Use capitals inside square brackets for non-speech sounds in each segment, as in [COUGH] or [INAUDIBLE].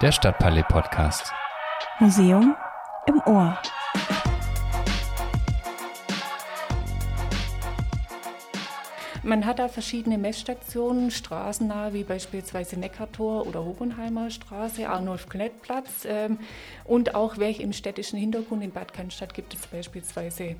Der Stadtpalais Podcast. Museum im Ohr. Man hat da verschiedene Messstationen, straßennah, wie beispielsweise Neckartor oder Hohenheimer Straße, Arnulf-Klett-Platz. Ähm, und auch welche im städtischen Hintergrund in Bad Cannstatt gibt es beispielsweise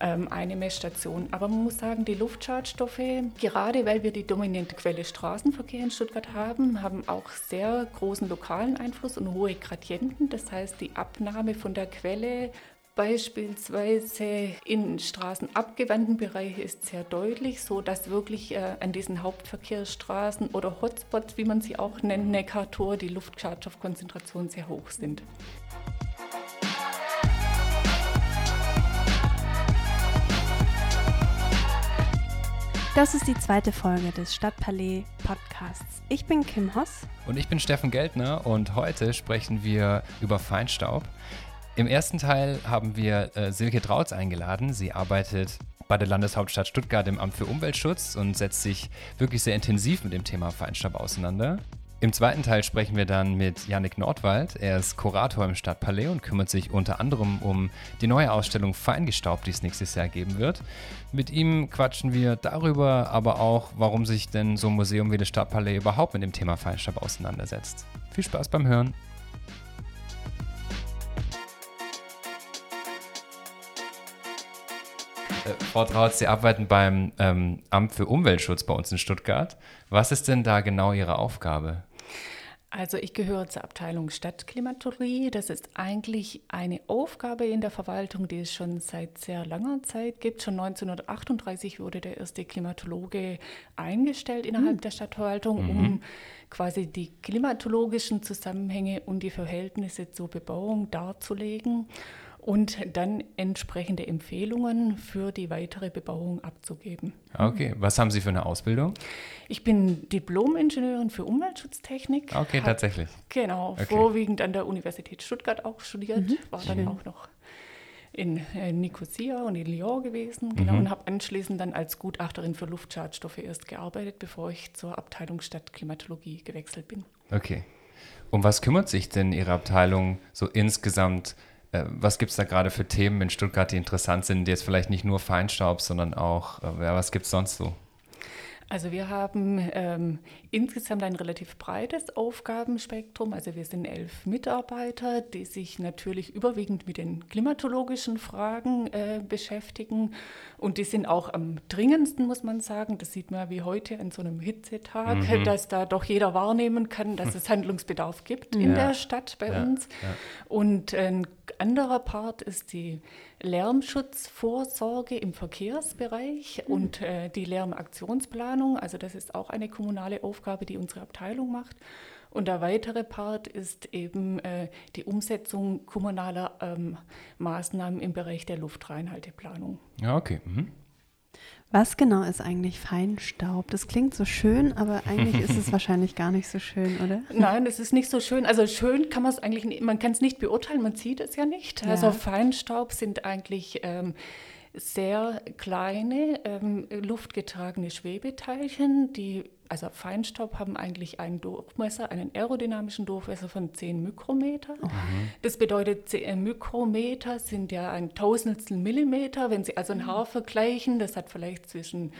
ähm, eine Messstation. Aber man muss sagen, die Luftschadstoffe, gerade weil wir die dominante Quelle Straßenverkehr in Stuttgart haben, haben auch sehr großen lokalen Einfluss und hohe Gradienten. Das heißt, die Abnahme von der Quelle Beispielsweise in straßenabgewandten Bereichen ist sehr deutlich, so dass wirklich äh, an diesen Hauptverkehrsstraßen oder Hotspots, wie man sie auch nennt, Neckartor, die Luftschadstoffkonzentrationen sehr hoch sind. Das ist die zweite Folge des Stadtpalais Podcasts. Ich bin Kim Hoss. Und ich bin Steffen Geldner und heute sprechen wir über Feinstaub. Im ersten Teil haben wir äh, Silke Trautz eingeladen. Sie arbeitet bei der Landeshauptstadt Stuttgart im Amt für Umweltschutz und setzt sich wirklich sehr intensiv mit dem Thema Feinstaub auseinander. Im zweiten Teil sprechen wir dann mit Yannick Nordwald. Er ist Kurator im Stadtpalais und kümmert sich unter anderem um die neue Ausstellung Feingestaubt, die es nächstes Jahr geben wird. Mit ihm quatschen wir darüber, aber auch, warum sich denn so ein Museum wie das Stadtpalais überhaupt mit dem Thema Feinstaub auseinandersetzt. Viel Spaß beim Hören. Frau Trautz, Sie arbeiten beim ähm, Amt für Umweltschutz bei uns in Stuttgart. Was ist denn da genau Ihre Aufgabe? Also ich gehöre zur Abteilung Stadtklimatologie. Das ist eigentlich eine Aufgabe in der Verwaltung, die es schon seit sehr langer Zeit gibt. Schon 1938 wurde der erste Klimatologe eingestellt innerhalb mhm. der Stadtverwaltung, um mhm. quasi die klimatologischen Zusammenhänge und die Verhältnisse zur Bebauung darzulegen und dann entsprechende Empfehlungen für die weitere Bebauung abzugeben. Okay, was haben Sie für eine Ausbildung? Ich bin Diplom-Ingenieurin für Umweltschutztechnik. Okay, hab, tatsächlich. Genau, okay. vorwiegend an der Universität Stuttgart auch studiert, mhm. war dann mhm. auch noch in äh, Nicosia und in Lyon gewesen, genau, mhm. und habe anschließend dann als Gutachterin für Luftschadstoffe erst gearbeitet, bevor ich zur Abteilung Stadtklimatologie gewechselt bin. Okay. Um was kümmert sich denn Ihre Abteilung so insgesamt was gibt es da gerade für Themen in Stuttgart, die interessant sind, die jetzt vielleicht nicht nur Feinstaub, sondern auch, äh, ja, was gibt es sonst so? Also wir haben ähm, insgesamt ein relativ breites Aufgabenspektrum. Also wir sind elf Mitarbeiter, die sich natürlich überwiegend mit den klimatologischen Fragen äh, beschäftigen. Und die sind auch am dringendsten, muss man sagen. Das sieht man wie heute an so einem Hitzetag, mhm. dass da doch jeder wahrnehmen kann, dass es Handlungsbedarf gibt ja. in der Stadt bei ja. uns. Ja. Und ein anderer Part ist die Lärmschutzvorsorge im Verkehrsbereich mhm. und äh, die Lärmaktionsplanung. Also das ist auch eine kommunale Aufgabe, die unsere Abteilung macht. Und der weitere Part ist eben äh, die Umsetzung kommunaler ähm, Maßnahmen im Bereich der Luftreinhalteplanung. Ja, okay. Mhm. Was genau ist eigentlich Feinstaub? Das klingt so schön, aber eigentlich ist es [LAUGHS] wahrscheinlich gar nicht so schön, oder? Nein, es ist nicht so schön. Also schön kann man es eigentlich, nicht, man kann es nicht beurteilen, man sieht es ja nicht. Ja. Also Feinstaub sind eigentlich ähm, sehr kleine, ähm, luftgetragene Schwebeteilchen, die also Feinstaub haben eigentlich einen Durchmesser, einen aerodynamischen Durchmesser von 10 Mikrometer. Mhm. Das bedeutet, 10 Mikrometer sind ja ein Tausendstel Millimeter. Wenn Sie also ein Haar vergleichen, das hat vielleicht zwischen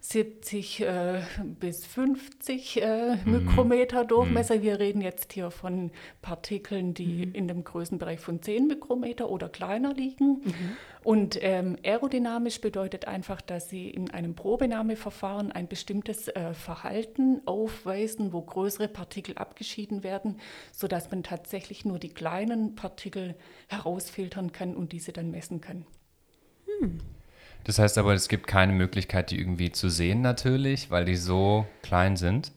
70 äh, bis 50 äh, mhm. Mikrometer Durchmesser. Mhm. Wir reden jetzt hier von Partikeln, die mhm. in dem Größenbereich von 10 Mikrometer oder kleiner liegen. Mhm. Und ähm, aerodynamisch bedeutet einfach, dass sie in einem Probenahmeverfahren ein bestimmtes äh, Verhalten aufweisen, wo größere Partikel abgeschieden werden, sodass man tatsächlich nur die kleinen Partikel herausfiltern kann und diese dann messen kann. Hm. Das heißt aber, es gibt keine Möglichkeit, die irgendwie zu sehen natürlich, weil die so klein sind.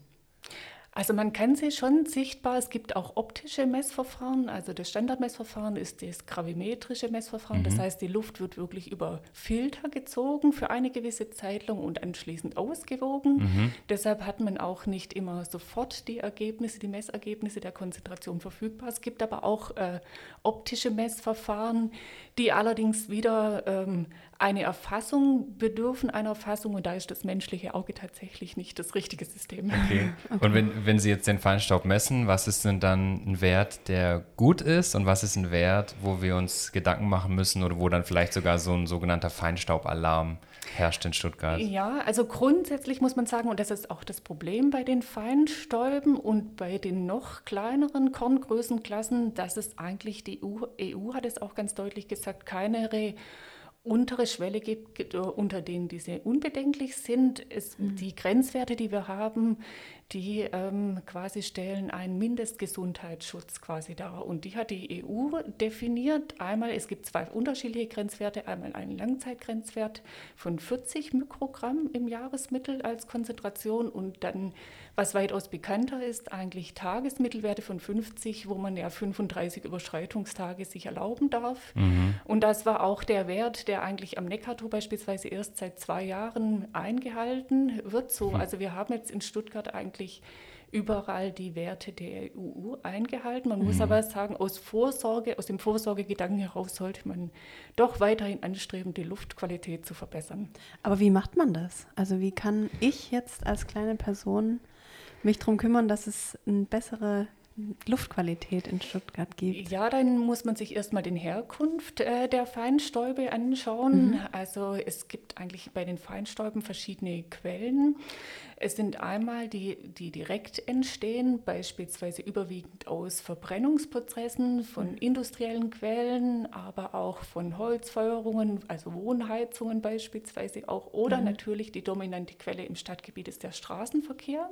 Also man kann sie schon sichtbar, es gibt auch optische Messverfahren. Also das Standardmessverfahren ist das gravimetrische Messverfahren. Mhm. Das heißt, die Luft wird wirklich über Filter gezogen für eine gewisse Zeit lang und anschließend ausgewogen. Mhm. Deshalb hat man auch nicht immer sofort die Ergebnisse, die Messergebnisse der Konzentration verfügbar. Es gibt aber auch äh, optische Messverfahren, die allerdings wieder ähm, eine Erfassung bedürfen einer Erfassung und da ist das menschliche Auge tatsächlich nicht das richtige System. Okay. [LAUGHS] okay. Und wenn, wenn Sie jetzt den Feinstaub messen, was ist denn dann ein Wert, der gut ist und was ist ein Wert, wo wir uns Gedanken machen müssen oder wo dann vielleicht sogar so ein sogenannter Feinstaubalarm herrscht in Stuttgart? Ja, also grundsätzlich muss man sagen, und das ist auch das Problem bei den Feinstäuben und bei den noch kleineren Korngrößenklassen, dass es eigentlich die EU, EU hat es auch ganz deutlich gesagt, keine untere Schwelle gibt, unter denen diese unbedenklich sind. Es, mhm. Die Grenzwerte, die wir haben, die ähm, quasi stellen einen Mindestgesundheitsschutz quasi dar. Und die hat die EU definiert. Einmal, es gibt zwei unterschiedliche Grenzwerte. Einmal einen Langzeitgrenzwert von 40 Mikrogramm im Jahresmittel als Konzentration und dann, was weitaus bekannter ist, eigentlich Tagesmittelwerte von 50, wo man ja 35 Überschreitungstage sich erlauben darf. Mhm. Und das war auch der Wert, der eigentlich am Neckartor beispielsweise erst seit zwei Jahren eingehalten wird. So, mhm. Also wir haben jetzt in Stuttgart eigentlich überall die Werte der EU eingehalten. Man mhm. muss aber sagen, aus Vorsorge, aus dem Vorsorgegedanken heraus sollte man doch weiterhin anstreben, die Luftqualität zu verbessern. Aber wie macht man das? Also wie kann ich jetzt als kleine Person mich darum kümmern, dass es eine bessere Luftqualität in Stuttgart gibt? Ja, dann muss man sich erstmal den Herkunft äh, der Feinstäube anschauen. Mhm. Also es gibt eigentlich bei den Feinstäuben verschiedene Quellen. Es sind einmal die, die direkt entstehen, beispielsweise überwiegend aus Verbrennungsprozessen von mhm. industriellen Quellen, aber auch von Holzfeuerungen, also Wohnheizungen beispielsweise auch. Oder mhm. natürlich die dominante Quelle im Stadtgebiet ist der Straßenverkehr.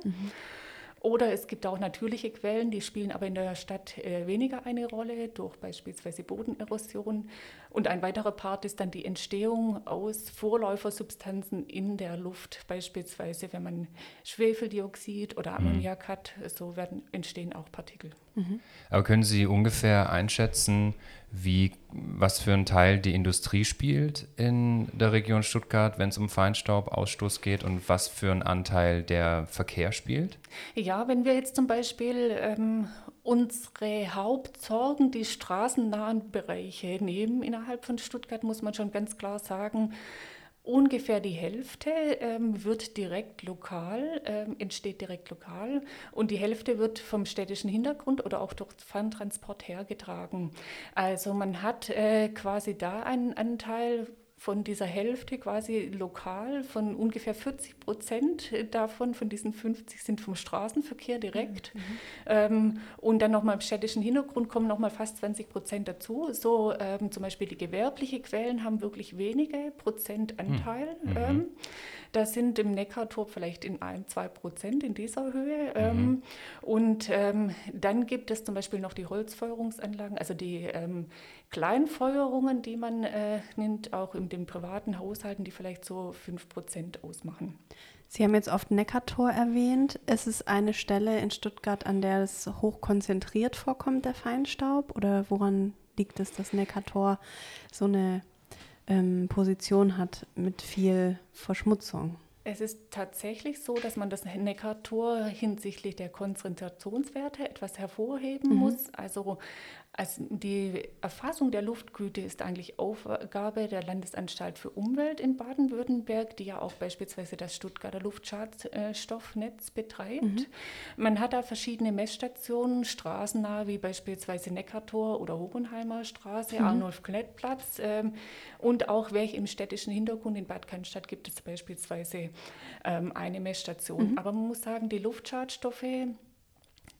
Mhm. Oder es gibt auch natürliche Quellen, die spielen aber in der Stadt äh, weniger eine Rolle, durch beispielsweise Bodenerosion. Und ein weiterer Part ist dann die Entstehung aus Vorläufersubstanzen in der Luft, beispielsweise wenn man Schwefeldioxid oder mhm. Ammoniak hat, so werden, entstehen auch Partikel. Mhm. Aber können Sie ungefähr einschätzen, wie, was für einen Teil die Industrie spielt in der Region Stuttgart, wenn es um Feinstaubausstoß geht und was für einen Anteil der Verkehr spielt? Ja, wenn wir jetzt zum Beispiel ähm, unsere Hauptsorgen, die straßennahen Bereiche nehmen innerhalb von Stuttgart, muss man schon ganz klar sagen, Ungefähr die Hälfte ähm, wird direkt lokal, ähm, entsteht direkt lokal und die Hälfte wird vom städtischen Hintergrund oder auch durch Fahntransport hergetragen. Also man hat äh, quasi da einen Anteil von dieser Hälfte quasi lokal, von ungefähr 40 Prozent davon, von diesen 50 sind vom Straßenverkehr direkt. Mhm. Ähm, und dann nochmal im städtischen Hintergrund kommen nochmal fast 20 Prozent dazu. So ähm, zum Beispiel die gewerblichen Quellen haben wirklich wenige Prozentanteil. Mhm. Ähm, das sind im Neckartor vielleicht in ein, zwei Prozent in dieser Höhe. Mhm. Ähm, und ähm, dann gibt es zum Beispiel noch die Holzfeuerungsanlagen, also die ähm, Kleinfeuerungen, die man äh, nimmt, auch in den privaten Haushalten, die vielleicht so 5% ausmachen. Sie haben jetzt oft Neckartor erwähnt. Ist es eine Stelle in Stuttgart, an der es hoch konzentriert vorkommt, der Feinstaub? Oder woran liegt es, dass Neckartor so eine ähm, Position hat mit viel Verschmutzung? Es ist tatsächlich so, dass man das Neckartor hinsichtlich der Konzentrationswerte etwas hervorheben mhm. muss. Also also die Erfassung der Luftgüte ist eigentlich Aufgabe der Landesanstalt für Umwelt in Baden-Württemberg, die ja auch beispielsweise das Stuttgarter Luftschadstoffnetz betreibt. Mhm. Man hat da verschiedene Messstationen, straßennah wie beispielsweise Neckartor oder Hohenheimer Straße, mhm. Arnulf-Klettplatz ähm, und auch welche im städtischen Hintergrund in Bad Cannstatt gibt es beispielsweise ähm, eine Messstation. Mhm. Aber man muss sagen, die Luftschadstoffe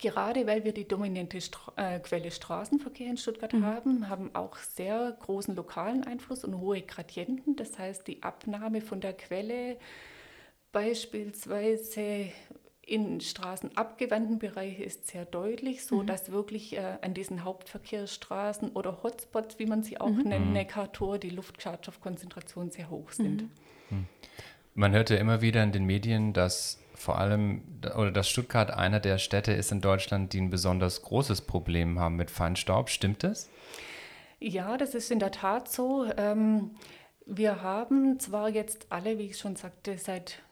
Gerade weil wir die dominante Stra äh, Quelle Straßenverkehr in Stuttgart mhm. haben, haben auch sehr großen lokalen Einfluss und hohe Gradienten. Das heißt, die Abnahme von der Quelle beispielsweise in straßenabgewandten Bereichen ist sehr deutlich, so mhm. dass wirklich äh, an diesen Hauptverkehrsstraßen oder Hotspots, wie man sie auch mhm. nennt, Neckartor, die Luftschadstoffkonzentrationen sehr hoch sind. Mhm. Man hört ja immer wieder in den Medien, dass vor allem, oder dass Stuttgart einer der Städte ist in Deutschland, die ein besonders großes Problem haben mit Feinstaub. Stimmt das? Ja, das ist in der Tat so. Ähm, wir haben zwar jetzt alle, wie ich schon sagte, seit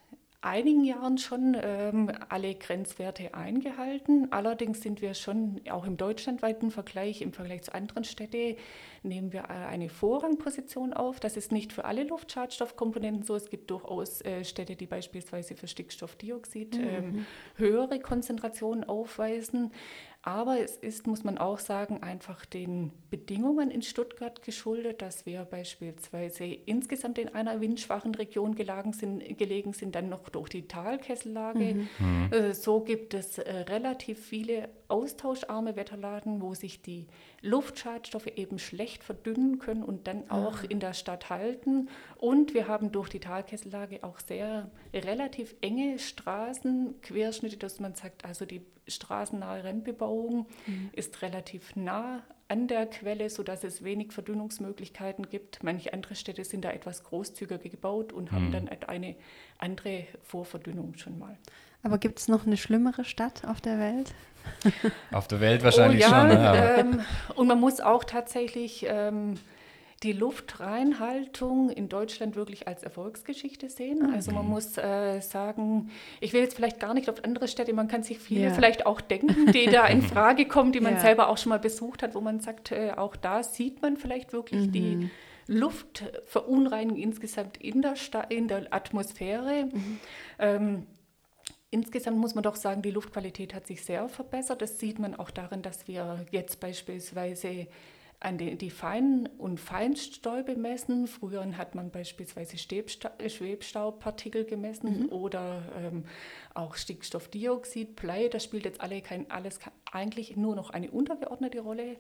einigen Jahren schon ähm, alle Grenzwerte eingehalten. Allerdings sind wir schon auch im deutschlandweiten Vergleich, im Vergleich zu anderen Städten, nehmen wir eine Vorrangposition auf. Das ist nicht für alle Luftschadstoffkomponenten so. Es gibt durchaus äh, Städte, die beispielsweise für Stickstoffdioxid mhm. ähm, höhere Konzentrationen aufweisen. Aber es ist, muss man auch sagen, einfach den Bedingungen in Stuttgart geschuldet, dass wir beispielsweise insgesamt in einer windschwachen Region gelegen sind, gelegen sind dann noch durch die Talkessellage. Mhm. mhm. Äh, so gibt es äh, relativ viele austauscharme Wetterlagen, wo sich die Luftschadstoffe eben schlecht verdünnen können und dann auch ah. in der Stadt halten. Und wir haben durch die Talkessellage auch sehr relativ enge Straßenquerschnitte, dass man sagt, also die straßennahe Randbebauung mhm. ist relativ nah an der Quelle, sodass es wenig Verdünnungsmöglichkeiten gibt. Manche andere Städte sind da etwas großzügiger gebaut und haben mhm. dann eine andere Vorverdünnung schon mal. Aber gibt es noch eine schlimmere Stadt auf der Welt? Auf der Welt wahrscheinlich oh, ja, schon. Ne? Ähm, und man muss auch tatsächlich ähm, die Luftreinhaltung in Deutschland wirklich als Erfolgsgeschichte sehen. Mhm. Also man muss äh, sagen, ich will jetzt vielleicht gar nicht auf andere Städte, man kann sich viele ja. vielleicht auch denken, die da in [LAUGHS] Frage kommen, die man ja. selber auch schon mal besucht hat, wo man sagt, äh, auch da sieht man vielleicht wirklich mhm. die Luftverunreinigung insgesamt in der, Sta in der Atmosphäre. Mhm. Ähm, Insgesamt muss man doch sagen, die Luftqualität hat sich sehr verbessert. Das sieht man auch darin, dass wir jetzt beispielsweise an die, die Fein- und Feinstäube messen. Früher hat man beispielsweise Schwebstaubpartikel gemessen mhm. oder ähm, auch Stickstoffdioxid, Blei. Das spielt jetzt alle kein, alles eigentlich nur noch eine untergeordnete Rolle.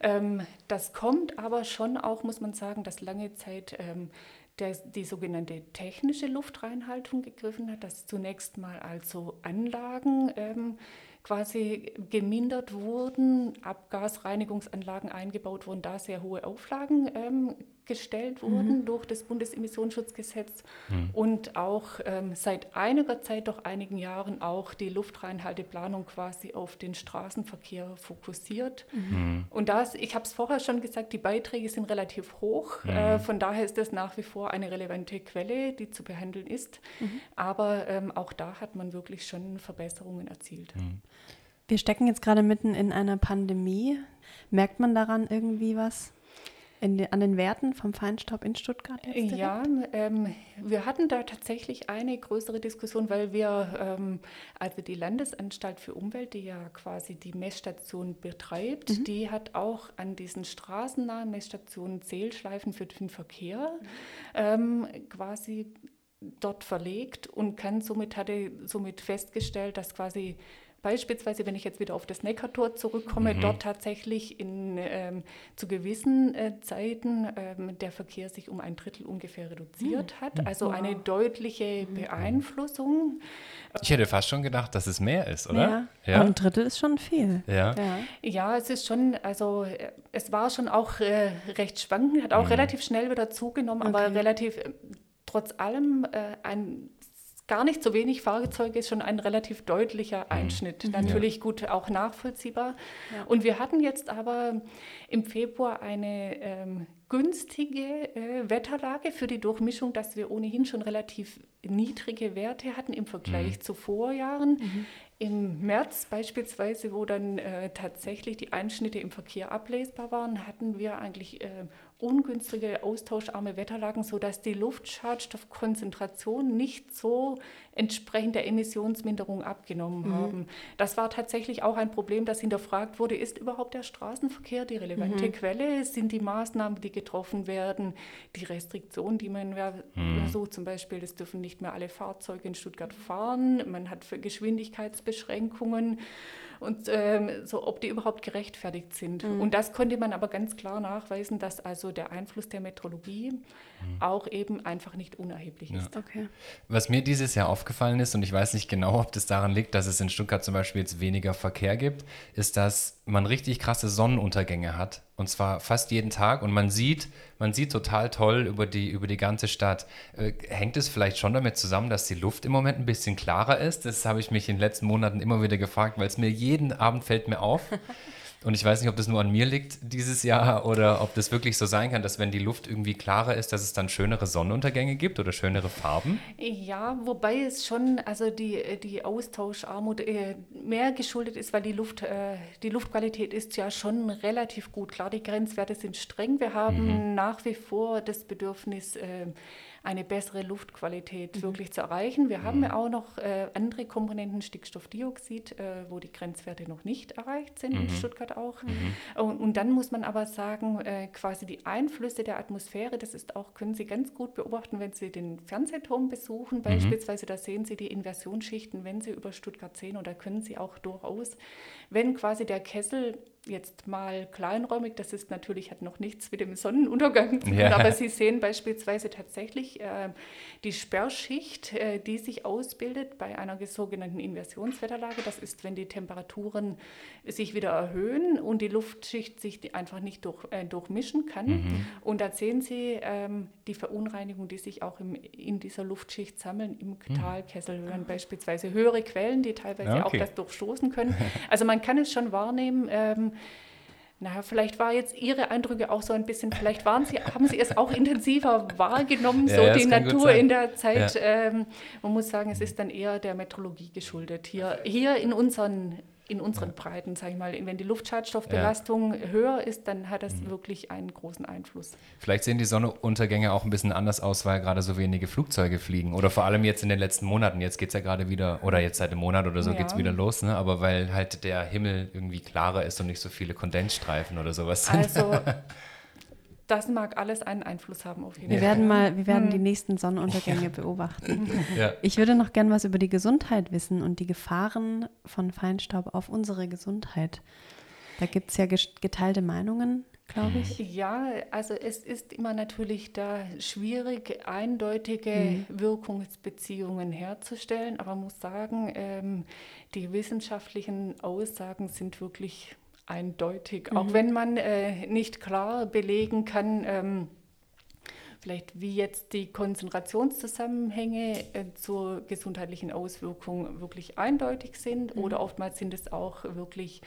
Ähm, das kommt aber schon auch, muss man sagen, dass lange Zeit ähm, der die sogenannte technische Luftreinhaltung gegriffen hat, dass zunächst mal also Anlagen ähm, quasi gemindert wurden, Abgasreinigungsanlagen eingebaut wurden, da sehr hohe Auflagen ähm, gestellt wurden mhm. durch das Bundesemissionsschutzgesetz mhm. und auch ähm, seit einiger Zeit, doch einigen Jahren, auch die Luftreinhalteplanung quasi auf den Straßenverkehr fokussiert. Mhm. Und das, ich habe es vorher schon gesagt, die Beiträge sind relativ hoch. Mhm. Äh, von daher ist das nach wie vor eine relevante Quelle, die zu behandeln ist. Mhm. Aber ähm, auch da hat man wirklich schon Verbesserungen erzielt. Mhm. Wir stecken jetzt gerade mitten in einer Pandemie. Merkt man daran irgendwie was? Den, an den Werten vom Feinstaub in Stuttgart? ja, ähm, wir hatten da tatsächlich eine größere Diskussion, weil wir, ähm, also die Landesanstalt für Umwelt, die ja quasi die Messstation betreibt, mhm. die hat auch an diesen straßennahen Messstationen Zählschleifen für den Verkehr mhm. ähm, quasi dort verlegt und kann somit hatte somit festgestellt, dass quasi Beispielsweise, wenn ich jetzt wieder auf das Neckartor zurückkomme, mhm. dort tatsächlich in, ähm, zu gewissen äh, Zeiten ähm, der Verkehr sich um ein Drittel ungefähr reduziert mhm. hat. Also eine deutliche mhm. Beeinflussung. Ich hätte fast schon gedacht, dass es mehr ist, oder? Ja, ja. ein Drittel ist schon viel. Ja. ja. ja, es ist schon, also äh, es war schon auch äh, recht schwankend, hat auch mhm. relativ schnell wieder zugenommen, okay. aber relativ äh, trotz allem äh, ein gar nicht so wenig Fahrzeuge ist schon ein relativ deutlicher mhm. Einschnitt. Mhm. Natürlich ja. gut auch nachvollziehbar. Ja. Und wir hatten jetzt aber im Februar eine ähm, günstige äh, Wetterlage für die Durchmischung, dass wir ohnehin schon relativ niedrige Werte hatten im Vergleich mhm. zu Vorjahren. Mhm. Im März beispielsweise, wo dann äh, tatsächlich die Einschnitte im Verkehr ablesbar waren, hatten wir eigentlich äh, ungünstige, austauscharme Wetterlagen, sodass die Luftschadstoffkonzentration nicht so entsprechend der Emissionsminderung abgenommen mhm. haben. Das war tatsächlich auch ein Problem, das hinterfragt wurde, ist überhaupt der Straßenverkehr die relevante mhm. Quelle? Sind die Maßnahmen, die getroffen werden, die Restriktionen, die man mhm. so zum Beispiel, es dürfen nicht mehr alle Fahrzeuge in Stuttgart fahren, man hat für Geschwindigkeitsbeschränkungen und ähm, so, ob die überhaupt gerechtfertigt sind. Mhm. Und das konnte man aber ganz klar nachweisen, dass also der Einfluss der Metrologie mhm. auch eben einfach nicht unerheblich ja. ist. Okay. Was mir dieses Jahr aufgefallen ist, und ich weiß nicht genau, ob das daran liegt, dass es in Stuttgart zum Beispiel jetzt weniger Verkehr gibt, ist, dass man richtig krasse Sonnenuntergänge hat. Und zwar fast jeden Tag. Und man sieht, man sieht total toll über die, über die ganze Stadt. Äh, hängt es vielleicht schon damit zusammen, dass die Luft im Moment ein bisschen klarer ist? Das habe ich mich in den letzten Monaten immer wieder gefragt, weil es mir jeden Abend fällt mir auf. Und ich weiß nicht, ob das nur an mir liegt dieses Jahr oder ob das wirklich so sein kann, dass wenn die Luft irgendwie klarer ist, dass es dann schönere Sonnenuntergänge gibt oder schönere Farben. Ja, wobei es schon, also die, die Austauscharmut äh, mehr geschuldet ist, weil die Luft, äh, die Luftqualität ist ja schon relativ gut. Klar, die Grenzwerte sind streng. Wir haben mhm. nach wie vor das Bedürfnis, äh, eine bessere Luftqualität mhm. wirklich zu erreichen. Wir mhm. haben ja auch noch äh, andere Komponenten, Stickstoffdioxid, äh, wo die Grenzwerte noch nicht erreicht sind, mhm. in Stuttgart auch. Mhm. Und, und, dann muss man aber sagen, äh, quasi die Einflüsse der Atmosphäre, das ist auch, können Sie ganz gut beobachten, wenn Sie den Fernsehturm besuchen, mhm. beispielsweise, da sehen Sie die Inversionsschichten, wenn Sie über Stuttgart sehen, und da können Sie auch durchaus, wenn quasi der Kessel jetzt mal kleinräumig, das ist natürlich, hat noch nichts mit dem Sonnenuntergang zu tun, ja. aber Sie sehen beispielsweise tatsächlich äh, die Sperrschicht, äh, die sich ausbildet bei einer sogenannten Inversionswetterlage. Das ist, wenn die Temperaturen sich wieder erhöhen und die Luftschicht sich einfach nicht durch, äh, durchmischen kann. Mhm. Und da sehen Sie ähm, die Verunreinigung, die sich auch im, in dieser Luftschicht sammeln, im mhm. Talkessel. Wir haben beispielsweise höhere Quellen, die teilweise okay. auch das durchstoßen können. Also man kann es schon wahrnehmen, ähm, naja, vielleicht war jetzt Ihre Eindrücke auch so ein bisschen, vielleicht waren Sie, haben Sie es auch intensiver wahrgenommen, so ja, die Natur in der Zeit. Ja. Ähm, man muss sagen, es ist dann eher der Metrologie geschuldet. Hier, hier in unseren in unseren Breiten, sage ich mal. Wenn die Luftschadstoffbelastung ja. höher ist, dann hat das mhm. wirklich einen großen Einfluss. Vielleicht sehen die Sonnenuntergänge auch ein bisschen anders aus, weil gerade so wenige Flugzeuge fliegen. Oder vor allem jetzt in den letzten Monaten. Jetzt geht es ja gerade wieder, oder jetzt seit einem Monat oder so ja. geht es wieder los. Ne? Aber weil halt der Himmel irgendwie klarer ist und nicht so viele Kondensstreifen oder sowas sind. Also [LAUGHS] das mag alles einen Einfluss haben auf jeden wir Fall. Werden mal, wir werden hm. die nächsten Sonnenuntergänge ja. beobachten. [LAUGHS] Ja. Ich würde noch gern was über die Gesundheit wissen und die Gefahren von Feinstaub auf unsere Gesundheit. Da gibt es ja geteilte Meinungen, glaube ich. Ja, also es ist immer natürlich da schwierig, eindeutige mhm. Wirkungsbeziehungen herzustellen, aber man muss sagen, ähm, die wissenschaftlichen Aussagen sind wirklich eindeutig, mhm. auch wenn man äh, nicht klar belegen kann, ähm, vielleicht wie jetzt die Konzentrationszusammenhänge äh, zur gesundheitlichen Auswirkung wirklich eindeutig sind mhm. oder oftmals sind es auch wirklich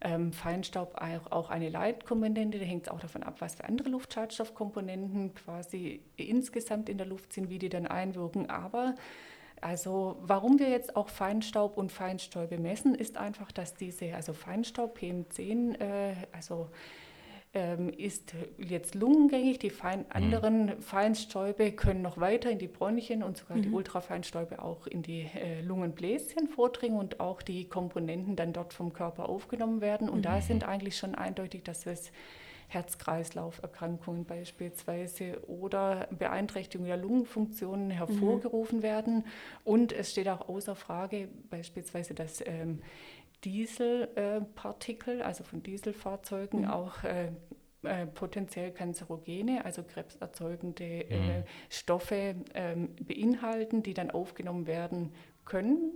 ähm, Feinstaub auch, auch eine Leitkomponente, da hängt es auch davon ab, was für andere Luftschadstoffkomponenten quasi insgesamt in der Luft sind, wie die dann einwirken. Aber also warum wir jetzt auch Feinstaub und Feinstäube messen, ist einfach, dass diese, also Feinstaub, PM10, äh, also ähm, ist jetzt lungengängig. Die fein, mhm. anderen Feinstäube können noch weiter in die Bronchien und sogar mhm. die Ultrafeinstäube auch in die äh, Lungenbläschen vordringen und auch die Komponenten dann dort vom Körper aufgenommen werden. Und mhm. da sind eigentlich schon eindeutig, dass es Herz-Kreislauf-Erkrankungen beispielsweise oder Beeinträchtigung der Lungenfunktionen hervorgerufen mhm. werden. Und es steht auch außer Frage beispielsweise, dass ähm, Dieselpartikel, äh, also von Dieselfahrzeugen, mhm. auch äh, äh, potenziell kanzerogene, also krebserzeugende äh, mhm. Stoffe ähm, beinhalten, die dann aufgenommen werden können.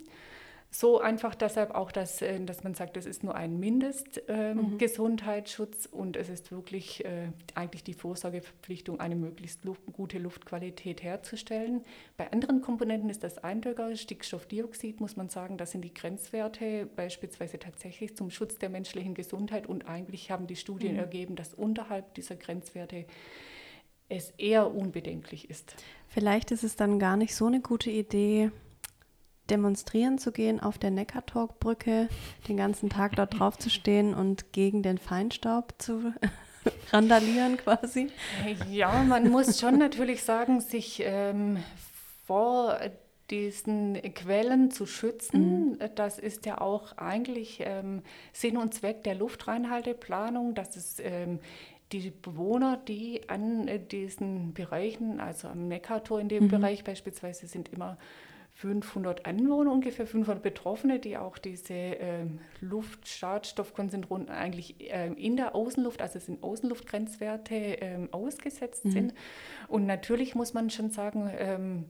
So einfach deshalb auch, dass, äh, dass man sagt, das ist nur ein Mindestgesundheitsschutz ähm, mhm. und es ist wirklich äh, eigentlich die Vorsorgeverpflichtung, eine möglichst Luft, gute Luftqualität herzustellen. Bei anderen Komponenten ist das eindeutiger. Stickstoffdioxid muss man sagen, das sind die Grenzwerte beispielsweise tatsächlich zum Schutz der menschlichen Gesundheit und eigentlich haben die Studien mhm. ergeben, dass unterhalb dieser Grenzwerte es eher unbedenklich ist. Vielleicht ist es dann gar nicht so eine gute Idee, demonstrieren zu gehen auf der Neckartalk-Brücke, den ganzen Tag dort drauf zu stehen und gegen den Feinstaub zu [LAUGHS] randalieren quasi? Ja, man muss schon natürlich sagen, sich ähm, vor diesen Quellen zu schützen. Mhm. Das ist ja auch eigentlich ähm, Sinn und Zweck der Luftreinhalteplanung, dass es ähm, die Bewohner, die an äh, diesen Bereichen, also am Neckartor in dem mhm. Bereich beispielsweise, sind immer 500 Anwohner, ungefähr 500 Betroffene, die auch diese ähm, Luftschadstoffkonzentrationen eigentlich ähm, in der Außenluft, also es sind Außenluftgrenzwerte, ähm, ausgesetzt mhm. sind. Und natürlich muss man schon sagen, ähm,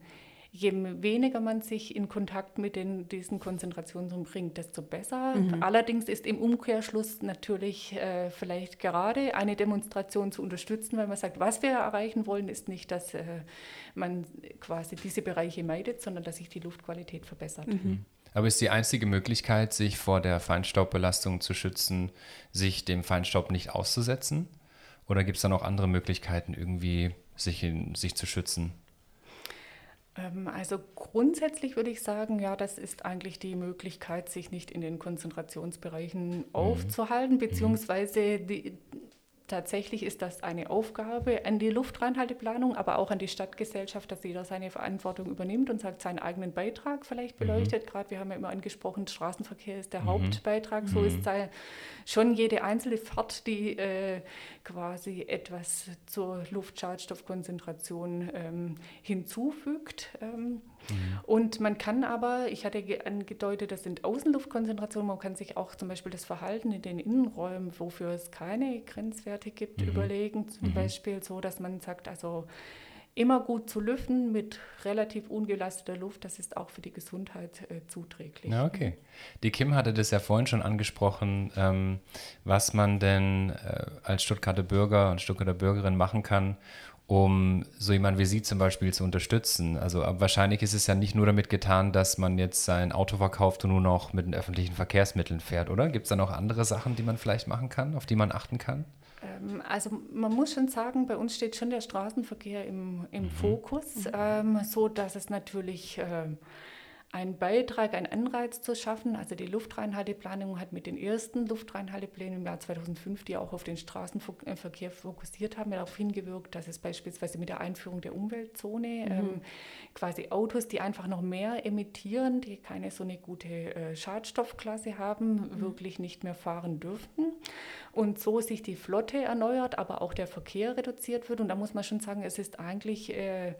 je weniger man sich in Kontakt mit den, diesen Konzentrationen bringt, desto besser. Mhm. Allerdings ist im Umkehrschluss natürlich äh, vielleicht gerade eine Demonstration zu unterstützen, weil man sagt, was wir erreichen wollen, ist nicht, dass äh, man quasi diese Bereiche meidet, sondern dass sich die Luftqualität verbessert. Mhm. Aber ist die einzige Möglichkeit, sich vor der Feinstaubbelastung zu schützen, sich dem Feinstaub nicht auszusetzen? Oder gibt es da noch andere Möglichkeiten, irgendwie sich, in, sich zu schützen? Ähm, also grundsätzlich würde ich sagen, ja, das ist eigentlich die Möglichkeit, sich nicht in den Konzentrationsbereichen mhm. aufzuhalten, beziehungsweise die, Tatsächlich ist das eine Aufgabe an die Luftreinhalteplanung, aber auch an die Stadtgesellschaft, dass jeder seine Verantwortung übernimmt und sagt, seinen eigenen Beitrag vielleicht mhm. beleuchtet. Mhm. Gerade wir haben ja immer angesprochen, Straßenverkehr ist der mhm. Hauptbeitrag. So mhm. ist da schon jede einzelne Fahrt, die äh, quasi etwas zur Luftschadstoffkonzentration ähm, hinzufügt. Ähm, Mhm. Und man kann aber, ich hatte angedeutet, das sind Außenluftkonzentrationen, man kann sich auch zum Beispiel das Verhalten in den Innenräumen, wofür es keine Grenzwerte gibt, mhm. überlegen. Zum mhm. Beispiel so, dass man sagt, also immer gut zu lüften mit relativ ungelasteter Luft, das ist auch für die Gesundheit äh, zuträglich. Ja, okay. Die Kim hatte das ja vorhin schon angesprochen, ähm, was man denn äh, als Stuttgarter Bürger und Stuttgarter Bürgerin machen kann, um so jemanden wie Sie zum Beispiel zu unterstützen. Also wahrscheinlich ist es ja nicht nur damit getan, dass man jetzt sein Auto verkauft und nur noch mit den öffentlichen Verkehrsmitteln fährt, oder? Gibt es da noch andere Sachen, die man vielleicht machen kann, auf die man achten kann? Ähm, also man muss schon sagen, bei uns steht schon der Straßenverkehr im, im mhm. Fokus, ähm, so dass es natürlich äh, einen Beitrag, einen Anreiz zu schaffen. Also die Luftreinhalteplanung hat mit den ersten Luftreinhalteplänen im Jahr 2005, die auch auf den Straßenverkehr fokussiert haben, darauf hingewirkt, dass es beispielsweise mit der Einführung der Umweltzone mhm. ähm, quasi Autos, die einfach noch mehr emittieren, die keine so eine gute äh, Schadstoffklasse haben, mhm. wirklich nicht mehr fahren dürften. Und so sich die Flotte erneuert, aber auch der Verkehr reduziert wird. Und da muss man schon sagen, es ist eigentlich... Äh,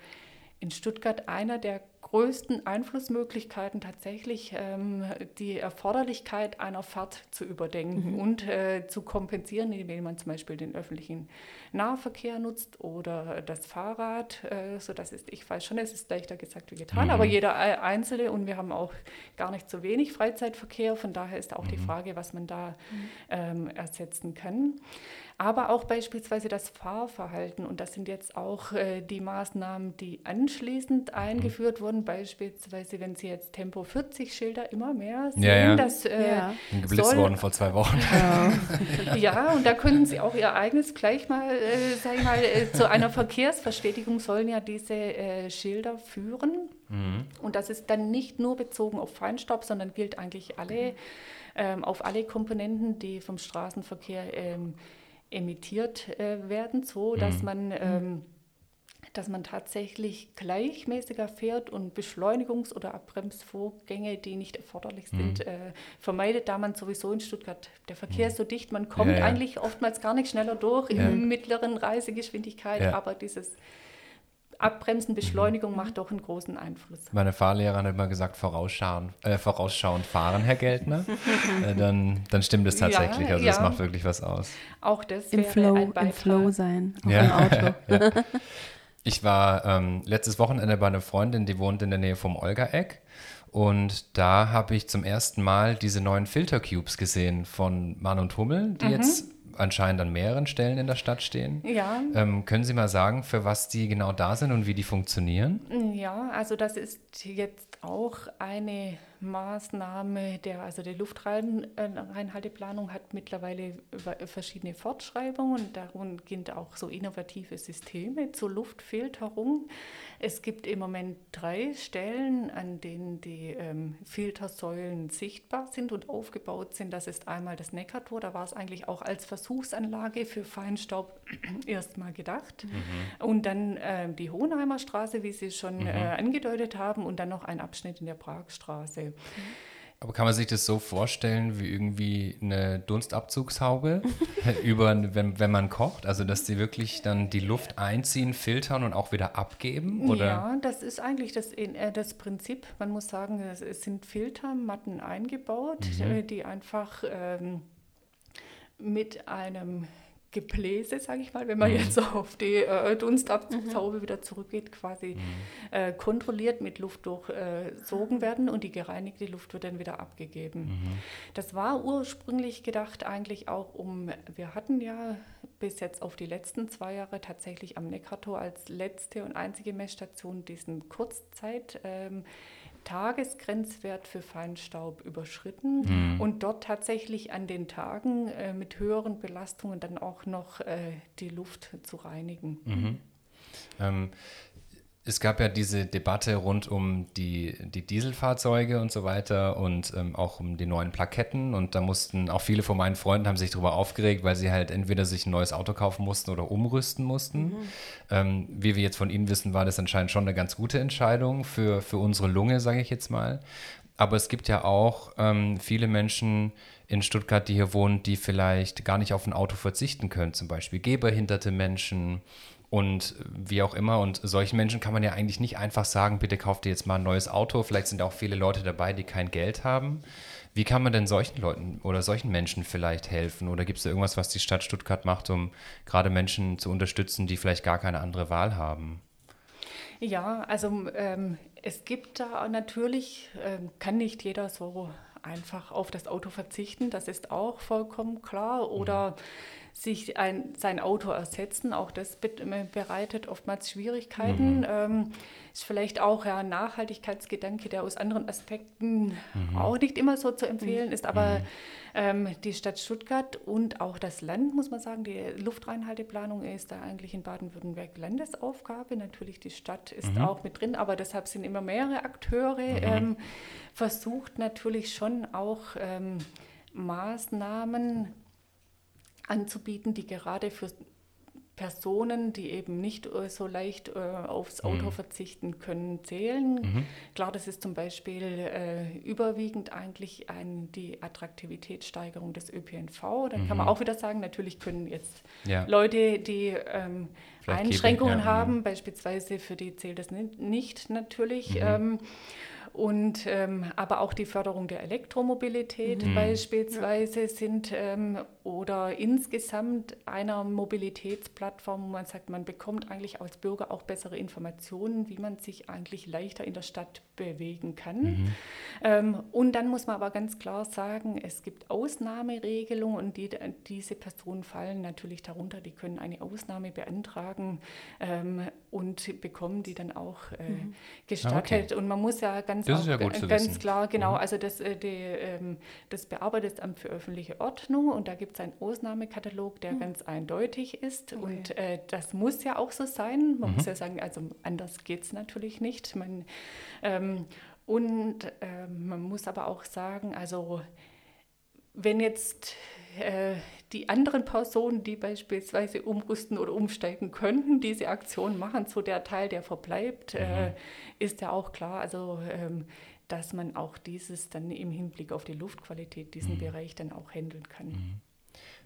in Stuttgart einer der größten Einflussmöglichkeiten tatsächlich ähm, die Erforderlichkeit einer Fahrt zu überdenken mhm. und äh, zu kompensieren, indem man zum Beispiel den öffentlichen Nahverkehr nutzt oder das Fahrrad. Äh, so das ist, ich weiß schon, es ist leichter gesagt wie getan, mhm. aber jeder Einzelne und wir haben auch gar nicht so wenig Freizeitverkehr. Von daher ist auch mhm. die Frage, was man da mhm. ähm, ersetzen kann aber auch beispielsweise das Fahrverhalten. Und das sind jetzt auch äh, die Maßnahmen, die anschließend mhm. eingeführt wurden. Beispielsweise, wenn Sie jetzt Tempo 40 Schilder immer mehr sehen, ja, ja. das äh, ja. geblitzt worden vor zwei Wochen. Ja. [LAUGHS] ja, und da können Sie auch Ihr eigenes gleich mal, äh, sag ich mal, äh, zu einer Verkehrsverstetigung sollen ja diese äh, Schilder führen. Mhm. Und das ist dann nicht nur bezogen auf Feinstaub, sondern gilt eigentlich alle, ähm, auf alle Komponenten, die vom Straßenverkehr ähm, emittiert äh, werden, so dass mhm. man ähm, dass man tatsächlich gleichmäßiger fährt und Beschleunigungs- oder Abbremsvorgänge, die nicht erforderlich mhm. sind, äh, vermeidet, da man sowieso in Stuttgart, der Verkehr mhm. ist so dicht, man kommt ja, ja. eigentlich oftmals gar nicht schneller durch ja. in mittleren Reisegeschwindigkeit, aber dieses Abbremsen, Beschleunigung mhm. macht doch einen großen Einfluss. Meine Fahrlehrerin hat immer gesagt, vorausschauen, äh, vorausschauend fahren, Herr Geldner. [LAUGHS] äh, dann, dann stimmt es tatsächlich. Ja, also ja. das macht wirklich was aus. Auch das Im Flow, ein Im Flow sein, auch ja. im Auto. [LAUGHS] ja. Ich war ähm, letztes Wochenende bei einer Freundin, die wohnt in der Nähe vom Olga-Eck. Und da habe ich zum ersten Mal diese neuen Filter-Cubes gesehen von Mann und Hummel, die mhm. jetzt anscheinend an mehreren Stellen in der Stadt stehen. Ja. Ähm, können Sie mal sagen, für was die genau da sind und wie die funktionieren? Ja, also das ist jetzt auch eine Maßnahme der, also die Luftreinhalteplanung hat mittlerweile verschiedene Fortschreibungen und darum gibt auch so innovative Systeme zur Luftfilterung. Es gibt im Moment drei Stellen, an denen die ähm, Filtersäulen sichtbar sind und aufgebaut sind. Das ist einmal das Neckartor, da war es eigentlich auch als Versuchsanlage für Feinstaub [CLEARS THROAT] erstmal gedacht. Mhm. Und dann äh, die Hohenheimer Straße, wie Sie schon mhm. äh, angedeutet haben, und dann noch ein Abschnitt in der Pragstraße. Aber kann man sich das so vorstellen wie irgendwie eine Dunstabzugshaube [LAUGHS] über, wenn, wenn man kocht? Also dass sie wirklich dann die Luft einziehen, filtern und auch wieder abgeben? Oder? Ja, das ist eigentlich das, äh, das Prinzip. Man muss sagen, es sind Filtermatten eingebaut, mhm. Äh, die einfach ähm, mit einem Gebläse, sage ich mal, wenn man mhm. jetzt auf die äh, Dunstabzugshaube mhm. wieder zurückgeht, quasi mhm. äh, kontrolliert mit Luft durchsogen äh, werden und die gereinigte Luft wird dann wieder abgegeben. Mhm. Das war ursprünglich gedacht eigentlich auch um, wir hatten ja bis jetzt auf die letzten zwei Jahre tatsächlich am Neckartor als letzte und einzige Messstation diesen Kurzzeit. Ähm, Tagesgrenzwert für Feinstaub überschritten mhm. und dort tatsächlich an den Tagen äh, mit höheren Belastungen dann auch noch äh, die Luft zu reinigen. Mhm. Ähm, es gab ja diese Debatte rund um die, die Dieselfahrzeuge und so weiter und ähm, auch um die neuen Plaketten. Und da mussten auch viele von meinen Freunden haben sich darüber aufgeregt, weil sie halt entweder sich ein neues Auto kaufen mussten oder umrüsten mussten. Mhm. Ähm, wie wir jetzt von Ihnen wissen, war das anscheinend schon eine ganz gute Entscheidung für, für unsere Lunge, sage ich jetzt mal. Aber es gibt ja auch ähm, viele Menschen in Stuttgart, die hier wohnen, die vielleicht gar nicht auf ein Auto verzichten können, zum Beispiel gehbehinderte Menschen und wie auch immer. Und solchen Menschen kann man ja eigentlich nicht einfach sagen, bitte kauft dir jetzt mal ein neues Auto. Vielleicht sind auch viele Leute dabei, die kein Geld haben. Wie kann man denn solchen Leuten oder solchen Menschen vielleicht helfen? Oder gibt es da irgendwas, was die Stadt Stuttgart macht, um gerade Menschen zu unterstützen, die vielleicht gar keine andere Wahl haben? Ja, also ähm, es gibt da natürlich, äh, kann nicht jeder so einfach auf das Auto verzichten, das ist auch vollkommen klar. Oder mhm sich ein, sein Auto ersetzen. Auch das bereitet oftmals Schwierigkeiten. Mhm. Ähm, ist vielleicht auch ja, ein Nachhaltigkeitsgedanke, der aus anderen Aspekten mhm. auch nicht immer so zu empfehlen ist. Aber mhm. ähm, die Stadt Stuttgart und auch das Land, muss man sagen, die Luftreinhalteplanung ist da eigentlich in Baden-Württemberg Landesaufgabe. Natürlich die Stadt ist mhm. auch mit drin, aber deshalb sind immer mehrere Akteure. Mhm. Ähm, versucht natürlich schon auch ähm, Maßnahmen anzubieten, die gerade für Personen, die eben nicht äh, so leicht äh, aufs Auto mhm. verzichten können, zählen. Mhm. Klar, das ist zum Beispiel äh, überwiegend eigentlich ein, die Attraktivitätssteigerung des ÖPNV. Dann mhm. kann man mhm. auch wieder sagen, natürlich können jetzt ja. Leute, die ähm, Einschränkungen ja. haben, mhm. beispielsweise für die zählt das nicht, natürlich. Mhm. Ähm, und ähm, aber auch die Förderung der Elektromobilität mhm. beispielsweise ja. sind ähm, oder insgesamt einer Mobilitätsplattform, wo man sagt, man bekommt eigentlich als Bürger auch bessere Informationen, wie man sich eigentlich leichter in der Stadt bewegen kann. Mhm. Ähm, und dann muss man aber ganz klar sagen, es gibt Ausnahmeregelungen und die, diese Personen fallen natürlich darunter, die können eine Ausnahme beantragen ähm, und bekommen die dann auch äh, mhm. gestattet. Okay. Und man muss ja ganz, auch, ja ganz klar, genau, mhm. also das, äh, die, ähm, das bearbeitet das Amt für öffentliche Ordnung und da gibt es einen Ausnahmekatalog, der mhm. ganz eindeutig ist. Okay. Und äh, das muss ja auch so sein. Man muss mhm. ja sagen, also anders geht es natürlich nicht. Man, ähm, und äh, man muss aber auch sagen, also wenn jetzt äh, die anderen Personen, die beispielsweise umrüsten oder umsteigen könnten, diese Aktion machen, so der Teil, der verbleibt, äh, mhm. äh, ist ja auch klar, also ähm, dass man auch dieses dann im Hinblick auf die Luftqualität, diesen mhm. Bereich dann auch handeln kann. Mhm.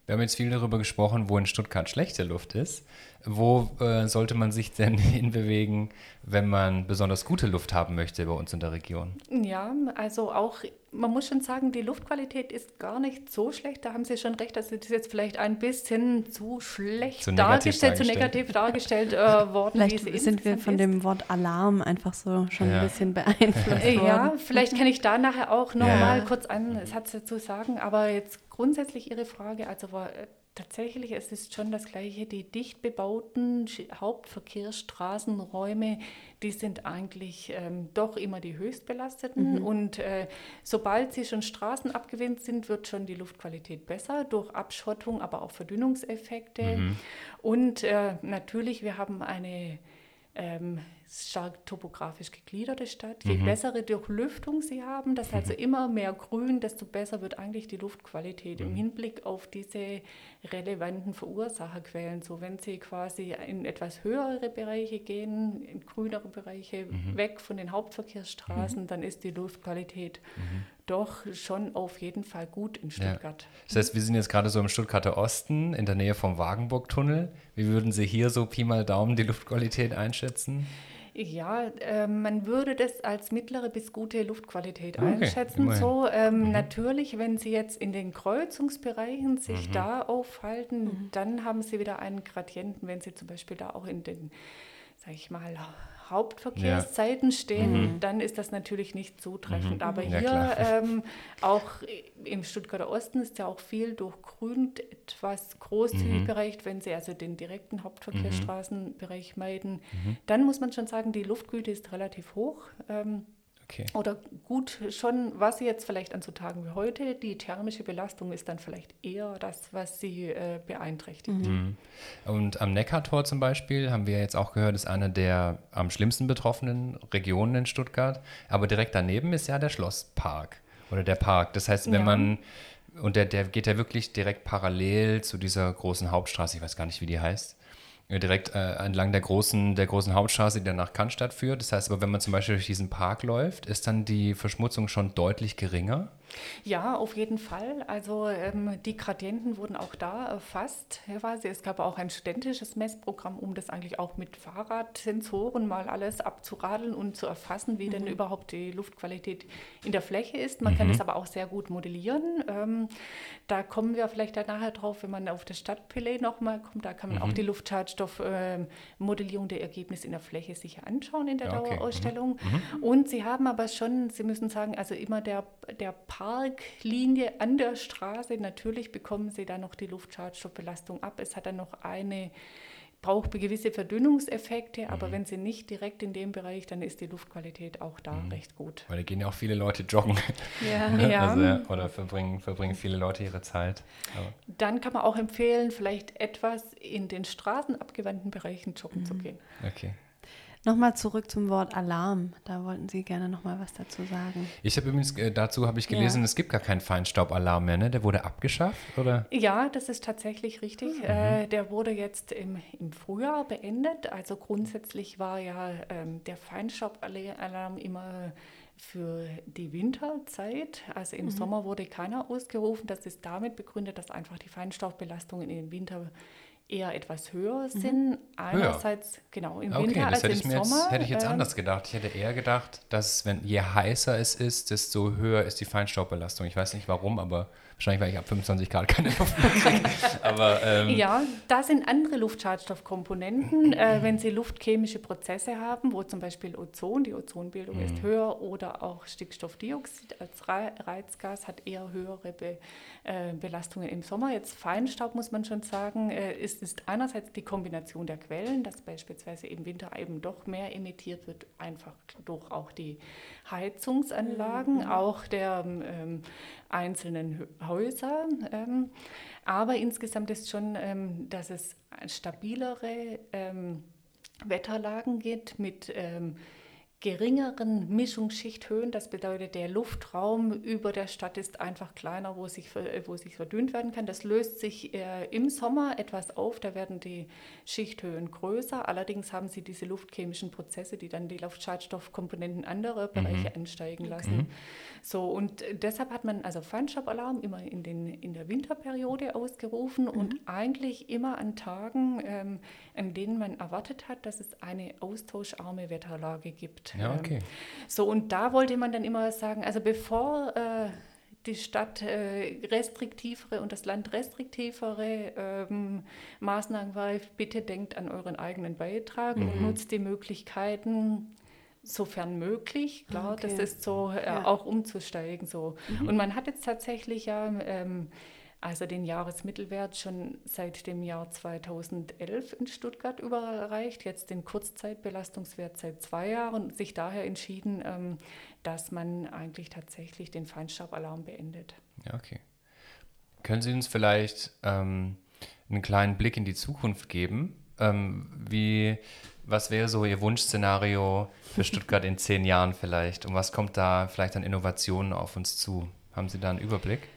Wir haben jetzt viel darüber gesprochen, wo in Stuttgart schlechte Luft ist. Wo äh, sollte man sich denn [LAUGHS] hinbewegen, wenn man besonders gute Luft haben möchte bei uns in der Region? Ja, also auch, man muss schon sagen, die Luftqualität ist gar nicht so schlecht. Da haben Sie schon recht, dass das ist jetzt vielleicht ein bisschen zu schlecht zu dargestellt, zu negativ dargestellt äh, [LAUGHS] worden. Vielleicht sind wir von ist. dem Wort Alarm einfach so schon ja. ein bisschen beeinflusst worden. Ja, vielleicht kann ich da nachher auch noch ja. mal kurz einen Satz dazu sagen. Aber jetzt grundsätzlich Ihre Frage, also äh, tatsächlich es ist schon das Gleiche. Die dicht bebauten Hauptverkehrsstraßenräume, die sind eigentlich ähm, doch immer die höchst belasteten. Mhm. Und äh, sobald sie schon Straßen abgewinnt sind, wird schon die Luftqualität besser durch Abschottung, aber auch Verdünnungseffekte. Mhm. Und äh, natürlich, wir haben eine ähm, stark topografisch gegliederte Stadt. Je mhm. bessere Durchlüftung sie haben, das heißt also immer mehr Grün, desto besser wird eigentlich die Luftqualität mhm. im Hinblick auf diese relevanten Verursacherquellen. So wenn sie quasi in etwas höhere Bereiche gehen, in grünere Bereiche, mhm. weg von den Hauptverkehrsstraßen, mhm. dann ist die Luftqualität mhm. doch schon auf jeden Fall gut in Stuttgart. Ja. Das heißt, wir sind jetzt gerade so im Stuttgarter Osten, in der Nähe vom Wagenburg-Tunnel. Wie würden Sie hier so Pi mal Daumen die Luftqualität einschätzen? Ja, äh, man würde das als mittlere bis gute Luftqualität okay, einschätzen. So ähm, mhm. natürlich, wenn Sie jetzt in den Kreuzungsbereichen sich mhm. da aufhalten, mhm. dann haben Sie wieder einen Gradienten, wenn Sie zum Beispiel da auch in den, sag ich mal, Hauptverkehrszeiten ja. stehen, mhm. dann ist das natürlich nicht zutreffend. Mhm. Aber ja, hier ähm, auch im Stuttgarter Osten ist ja auch viel durchgrünt, etwas großzügig mhm. bereicht, wenn Sie also den direkten Hauptverkehrsstraßenbereich meiden. Mhm. Dann muss man schon sagen, die Luftgüte ist relativ hoch. Ähm, Okay. Oder gut, schon, was sie jetzt vielleicht an so Tagen wie heute, die thermische Belastung ist dann vielleicht eher das, was sie äh, beeinträchtigt. Mhm. Und am Neckartor zum Beispiel, haben wir jetzt auch gehört, ist eine der am schlimmsten betroffenen Regionen in Stuttgart. Aber direkt daneben ist ja der Schlosspark oder der Park. Das heißt, wenn ja. man, und der, der geht ja wirklich direkt parallel zu dieser großen Hauptstraße, ich weiß gar nicht, wie die heißt direkt äh, entlang der großen, der großen Hauptstraße, die dann nach Cannstatt führt. Das heißt aber, wenn man zum Beispiel durch diesen Park läuft, ist dann die Verschmutzung schon deutlich geringer? Ja, auf jeden Fall. Also ähm, die Gradienten wurden auch da erfasst. Quasi. Es gab auch ein studentisches Messprogramm, um das eigentlich auch mit Fahrradsensoren mal alles abzuradeln und zu erfassen, wie mhm. denn überhaupt die Luftqualität in der Fläche ist. Man mhm. kann das aber auch sehr gut modellieren. Ähm, da kommen wir vielleicht dann nachher drauf, wenn man auf das Stadtpillet nochmal kommt. Da kann man mhm. auch die Luftschadstoffmodellierung ähm, der Ergebnisse in der Fläche sich anschauen in der ja, okay. Dauerausstellung. Mhm. Mhm. Und Sie haben aber schon, Sie müssen sagen, also immer der, der Parklinie an der Straße. Natürlich bekommen sie dann noch die Luftschadstoffbelastung ab. Es hat dann noch eine braucht gewisse Verdünnungseffekte, aber mhm. wenn sie nicht direkt in dem Bereich, dann ist die Luftqualität auch da mhm. recht gut. Weil da gehen ja auch viele Leute joggen. Ja, [LAUGHS] ja. Also, oder verbringen, verbringen viele Leute ihre Zeit. Aber. Dann kann man auch empfehlen, vielleicht etwas in den straßenabgewandten Bereichen joggen mhm. zu gehen. Okay. Nochmal zurück zum Wort Alarm. Da wollten Sie gerne nochmal was dazu sagen. Ich habe übrigens, äh, dazu habe ich gelesen, ja. es gibt gar keinen Feinstaubalarm mehr, ne? Der wurde abgeschafft, oder? Ja, das ist tatsächlich richtig. Mhm. Äh, der wurde jetzt im, im Frühjahr beendet. Also grundsätzlich war ja ähm, der Feinstaubalarm immer für die Winterzeit. Also im mhm. Sommer wurde keiner ausgerufen. Das ist damit begründet, dass einfach die Feinstaubbelastungen in den Winter eher etwas höher mhm. sind. Mhm. Einerseits, genau, im okay, Winter das als im Sommer. Jetzt, hätte ich jetzt ähm, anders gedacht. Ich hätte eher gedacht, dass wenn je heißer es ist, desto höher ist die Feinstaubbelastung. Ich weiß nicht warum, aber Wahrscheinlich, weil ich ab 25 Grad keine Luft mehr kriege. [LAUGHS] Aber, ähm, ja, da sind andere Luftschadstoffkomponenten. äh, wenn Sie luftchemische Prozesse haben, wo zum Beispiel Ozon, die Ozonbildung ist mhm. höher, oder auch Stickstoffdioxid als Reizgas hat eher höhere Be, äh, Belastungen im Sommer. Jetzt Feinstaub muss man schon sagen, äh, ist, ist einerseits die Kombination der Quellen, dass beispielsweise im Winter eben doch mehr emittiert wird, einfach durch auch die Heizungsanlagen, mhm. auch der ähm, einzelnen Häuser. Ähm, aber insgesamt ist schon, ähm, dass es stabilere ähm, Wetterlagen gibt mit ähm, geringeren Mischungsschichthöhen. Das bedeutet, der Luftraum über der Stadt ist einfach kleiner, wo sich, wo sich verdünnt werden kann. Das löst sich äh, im Sommer etwas auf, da werden die Schichthöhen größer. Allerdings haben sie diese luftchemischen Prozesse, die dann die Luftschadstoffkomponenten anderer Bereiche mhm. ansteigen lassen. Mhm. So, und deshalb hat man also Feinstaubalarm immer in, den, in der Winterperiode ausgerufen mhm. und eigentlich immer an Tagen, ähm, an denen man erwartet hat, dass es eine austauscharme Wetterlage gibt. Ja, ähm, okay. So, und da wollte man dann immer sagen, also bevor äh, die Stadt äh, restriktivere und das Land restriktivere ähm, Maßnahmen greift, bitte denkt an euren eigenen Beitrag mhm. und nutzt die Möglichkeiten, sofern möglich. Klar, okay. das ist so äh, ja. auch umzusteigen. So. Mhm. Und man hat jetzt tatsächlich ja ähm, also den Jahresmittelwert schon seit dem Jahr 2011 in Stuttgart überreicht, jetzt den Kurzzeitbelastungswert seit zwei Jahren und sich daher entschieden, ähm, dass man eigentlich tatsächlich den Feinstaubalarm beendet. Ja, okay. Können Sie uns vielleicht ähm, einen kleinen Blick in die Zukunft geben? Ähm, wie, was wäre so Ihr Wunschszenario für [LAUGHS] Stuttgart in zehn Jahren vielleicht? Und was kommt da vielleicht an Innovationen auf uns zu? Haben Sie da einen Überblick?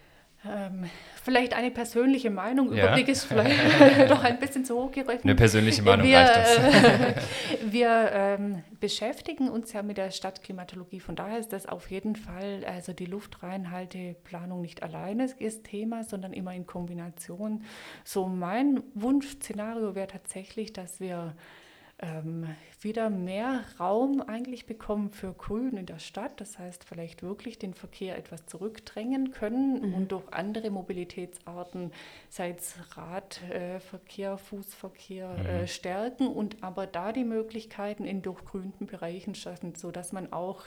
Vielleicht eine persönliche Meinung. Ja. Überblick ist vielleicht [LAUGHS] doch ein bisschen zu hoch gerechnet. Eine persönliche Meinung wir, reicht das. [LAUGHS] Wir ähm, beschäftigen uns ja mit der Stadtklimatologie. Von daher ist das auf jeden Fall, also die Luftreinhalteplanung nicht alleine ist Thema, sondern immer in Kombination. So mein Wunschszenario wäre tatsächlich, dass wir ähm, wieder mehr Raum eigentlich bekommen für Grün in der Stadt. Das heißt, vielleicht wirklich den Verkehr etwas zurückdrängen können mhm. und durch andere Mobilitätsarten, sei es Radverkehr, äh, Fußverkehr, mhm. äh, stärken und aber da die Möglichkeiten in durchgrünten Bereichen schaffen, sodass man auch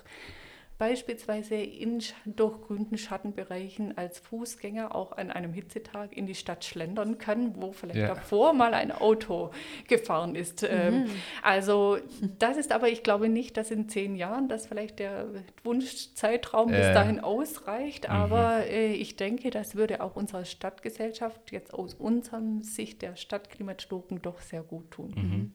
beispielsweise in durchgrünten Schattenbereichen als Fußgänger auch an einem Hitzetag in die Stadt schlendern kann, wo vielleicht ja. davor mal ein Auto gefahren ist. Ähm, mhm. Also das ist aber, ich glaube nicht, dass in zehn Jahren, dass vielleicht der Wunschzeitraum äh. bis dahin ausreicht, mhm. aber äh, ich denke, das würde auch unserer Stadtgesellschaft jetzt aus unserer Sicht der Stadtklimatologen doch sehr gut tun. Mhm.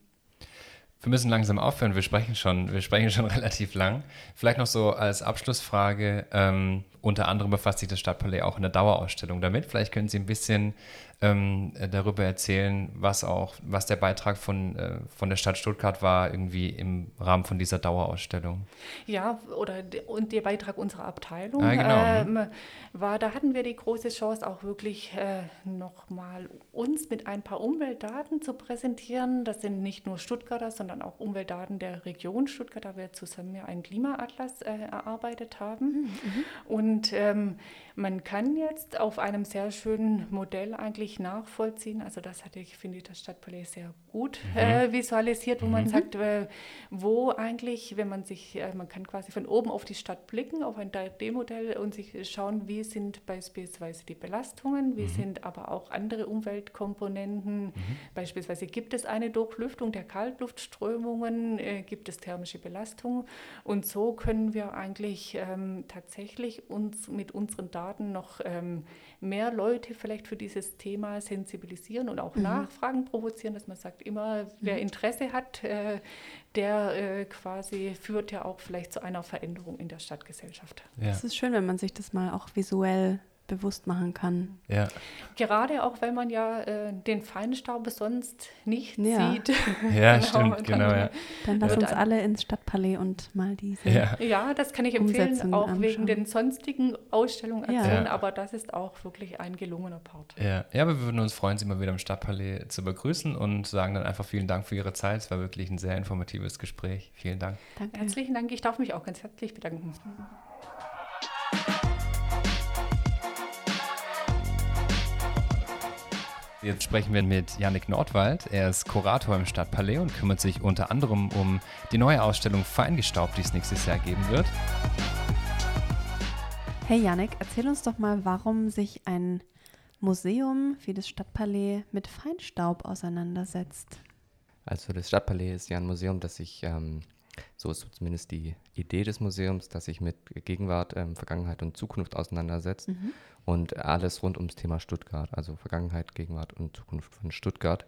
Wir müssen langsam aufhören. Wir sprechen schon, wir sprechen schon [LAUGHS] relativ lang. Vielleicht noch so als Abschlussfrage. Ähm, unter anderem befasst sich das Stadtpalais auch in der Dauerausstellung damit. Vielleicht können Sie ein bisschen ähm, darüber erzählen, was auch, was der Beitrag von, äh, von der Stadt Stuttgart war, irgendwie im Rahmen von dieser Dauerausstellung. Ja, oder und der Beitrag unserer Abteilung ah, genau. ähm, war, da hatten wir die große Chance, auch wirklich äh, nochmal uns mit ein paar Umweltdaten zu präsentieren. Das sind nicht nur Stuttgarter, sondern auch Umweltdaten der Region Stuttgart, da wir zusammen ja einen Klimaatlas äh, erarbeitet haben. Mhm. mhm. Und ähm, man kann jetzt auf einem sehr schönen Modell eigentlich nachvollziehen, also das hatte ich, finde ich, das Stadtpalais sehr gut mhm. äh, visualisiert, wo mhm. man sagt, äh, wo eigentlich, wenn man sich, äh, man kann quasi von oben auf die Stadt blicken, auf ein 3D-Modell und sich schauen, wie sind beispielsweise die Belastungen, wie mhm. sind aber auch andere Umweltkomponenten, mhm. beispielsweise gibt es eine Durchlüftung der Kaltluftströmungen, äh, gibt es thermische Belastung und so können wir eigentlich ähm, tatsächlich uns mit unseren Daten Daten noch ähm, mehr Leute vielleicht für dieses Thema sensibilisieren und auch mhm. Nachfragen provozieren, dass man sagt, immer wer mhm. Interesse hat, äh, der äh, quasi führt ja auch vielleicht zu einer Veränderung in der Stadtgesellschaft. Ja. Es ist schön, wenn man sich das mal auch visuell bewusst machen kann. Ja. Gerade auch, weil man ja äh, den Feinstaub sonst nicht ja. sieht. Ja, genau, [LAUGHS] stimmt, genau. Ja. Dann lass uns alle ins Stadtpalais und mal diese. Ja, ja das kann ich empfehlen, auch anschauen. wegen den sonstigen Ausstellungen erzählen, aber das ist auch wirklich ein gelungener Part. Ja. ja, wir würden uns freuen, Sie mal wieder im Stadtpalais zu begrüßen und sagen dann einfach vielen Dank für Ihre Zeit. Es war wirklich ein sehr informatives Gespräch. Vielen Dank. Danke. Herzlichen Dank. Ich darf mich auch ganz herzlich bedanken. Jetzt sprechen wir mit Yannick Nordwald. Er ist Kurator im Stadtpalais und kümmert sich unter anderem um die neue Ausstellung Feingestaubt, die es nächstes Jahr geben wird. Hey Yannick, erzähl uns doch mal, warum sich ein Museum wie das Stadtpalais mit Feinstaub auseinandersetzt. Also das Stadtpalais ist ja ein Museum, das sich ähm, so ist zumindest die Idee des Museums, dass sich mit Gegenwart, ähm, Vergangenheit und Zukunft auseinandersetzt mhm. und alles rund ums Thema Stuttgart, also Vergangenheit, Gegenwart und Zukunft von Stuttgart.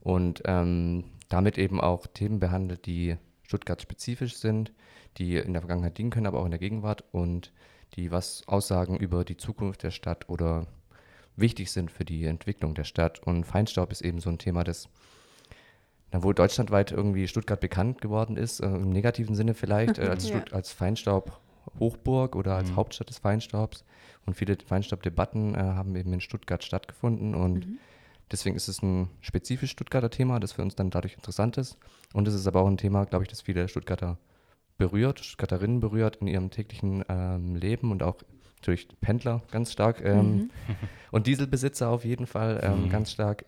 Und ähm, damit eben auch Themen behandelt, die Stuttgart spezifisch sind, die in der Vergangenheit dienen können, aber auch in der Gegenwart und die was aussagen über die Zukunft der Stadt oder wichtig sind für die Entwicklung der Stadt. Und Feinstaub ist eben so ein Thema, das wo deutschlandweit irgendwie Stuttgart bekannt geworden ist, äh, im negativen Sinne vielleicht, äh, [LAUGHS] als, ja. als Feinstaub-Hochburg oder als mhm. Hauptstadt des Feinstaubs. Und viele Feinstaubdebatten äh, haben eben in Stuttgart stattgefunden. Und mhm. deswegen ist es ein spezifisch Stuttgarter Thema, das für uns dann dadurch interessant ist. Und es ist aber auch ein Thema, glaube ich, das viele Stuttgarter berührt, Stuttgarterinnen berührt in ihrem täglichen ähm, Leben und auch natürlich Pendler ganz stark ähm, mhm. [LAUGHS] und Dieselbesitzer auf jeden Fall ähm, mhm. ganz stark.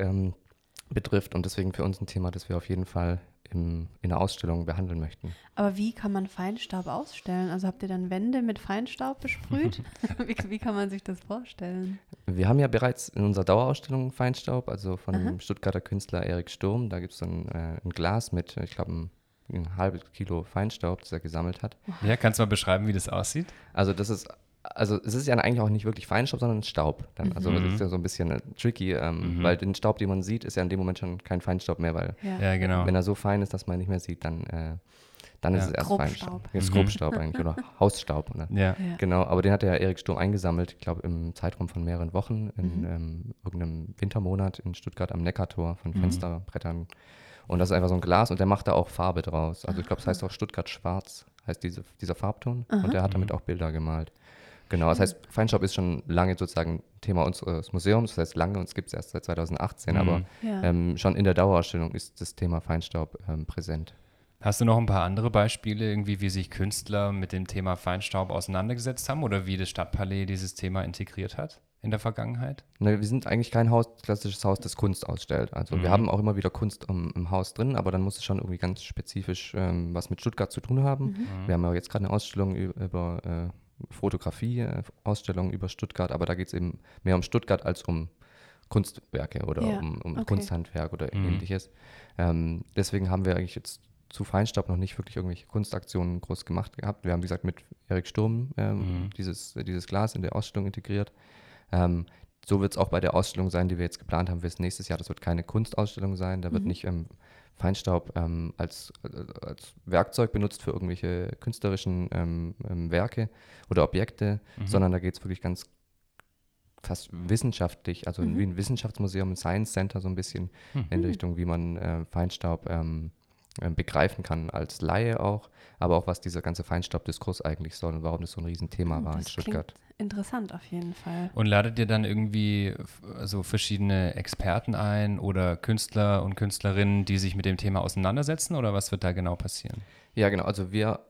Betrifft und deswegen für uns ein Thema, das wir auf jeden Fall im, in der Ausstellung behandeln möchten. Aber wie kann man Feinstaub ausstellen? Also habt ihr dann Wände mit Feinstaub besprüht? [LAUGHS] [LAUGHS] wie, wie, kann man sich das vorstellen? Wir haben ja bereits in unserer Dauerausstellung Feinstaub, also von Aha. dem Stuttgarter Künstler Erik Sturm. Da gibt es so ein, äh, ein, Glas mit, ich glaube, ein, ein halbes Kilo Feinstaub, das er gesammelt hat. Ja, kannst du mal beschreiben, wie das aussieht? Also das ist also es ist ja eigentlich auch nicht wirklich Feinstaub, sondern Staub. Dann. Also das ist mhm. ja so ein bisschen äh, tricky, ähm, mhm. weil den Staub, den man sieht, ist ja in dem Moment schon kein Feinstaub mehr, weil ja. Ja, genau. wenn er so fein ist, dass man ihn nicht mehr sieht, dann, äh, dann ja. ist es erst Feinstaub. Ja, ist Grobstaub mhm. eigentlich oder [LAUGHS] Hausstaub. Oder? Ja. Genau, aber den hat ja Erik Sturm eingesammelt, ich glaube im Zeitraum von mehreren Wochen, in mhm. ähm, irgendeinem Wintermonat in Stuttgart am Neckartor von mhm. Fensterbrettern. Und das ist einfach so ein Glas und der macht da auch Farbe draus. Also ich glaube, es heißt auch Stuttgart Schwarz, heißt diese, dieser Farbton. Aha. Und der hat damit auch Bilder gemalt. Genau, das heißt, Feinstaub ist schon lange sozusagen Thema unseres Museums, das heißt lange, uns gibt es erst seit 2018, mhm. aber ja. ähm, schon in der Dauerausstellung ist das Thema Feinstaub ähm, präsent. Hast du noch ein paar andere Beispiele, irgendwie, wie sich Künstler mit dem Thema Feinstaub auseinandergesetzt haben oder wie das Stadtpalais dieses Thema integriert hat? in der Vergangenheit? Ne, wir sind eigentlich kein Haus, klassisches Haus, das Kunst ausstellt. Also mhm. wir haben auch immer wieder Kunst im, im, Haus drin, aber dann muss es schon irgendwie ganz spezifisch ähm, was mit Stuttgart zu tun haben. Mhm. Wir haben ja jetzt gerade eine Ausstellung über äh, Fotografie, äh, Ausstellung über Stuttgart, aber da geht es eben mehr um Stuttgart als um Kunstwerke oder ja. um, um okay. Kunsthandwerk oder mhm. ähnliches. Ähm, deswegen haben wir eigentlich jetzt zu Feinstaub noch nicht wirklich irgendwelche Kunstaktionen groß gemacht gehabt. Wir haben, wie gesagt, mit Erik Sturm ähm, mhm. dieses, dieses Glas in der Ausstellung integriert. Ähm, so wird es auch bei der Ausstellung sein, die wir jetzt geplant haben fürs nächstes Jahr. Das wird keine Kunstausstellung sein. Da wird mhm. nicht ähm, Feinstaub ähm, als, als Werkzeug benutzt für irgendwelche künstlerischen ähm, ähm, Werke oder Objekte, mhm. sondern da geht es wirklich ganz fast wissenschaftlich, also mhm. wie ein Wissenschaftsmuseum, ein Science Center so ein bisschen mhm. in Richtung, wie man äh, Feinstaub ähm, äh, begreifen kann als Laie auch, aber auch was dieser ganze Feinstaubdiskurs eigentlich soll und warum das so ein Riesenthema oh, war in Stuttgart. Interessant auf jeden Fall. Und ladet ihr dann irgendwie so verschiedene Experten ein oder Künstler und Künstlerinnen, die sich mit dem Thema auseinandersetzen oder was wird da genau passieren? Ja, genau. Also wir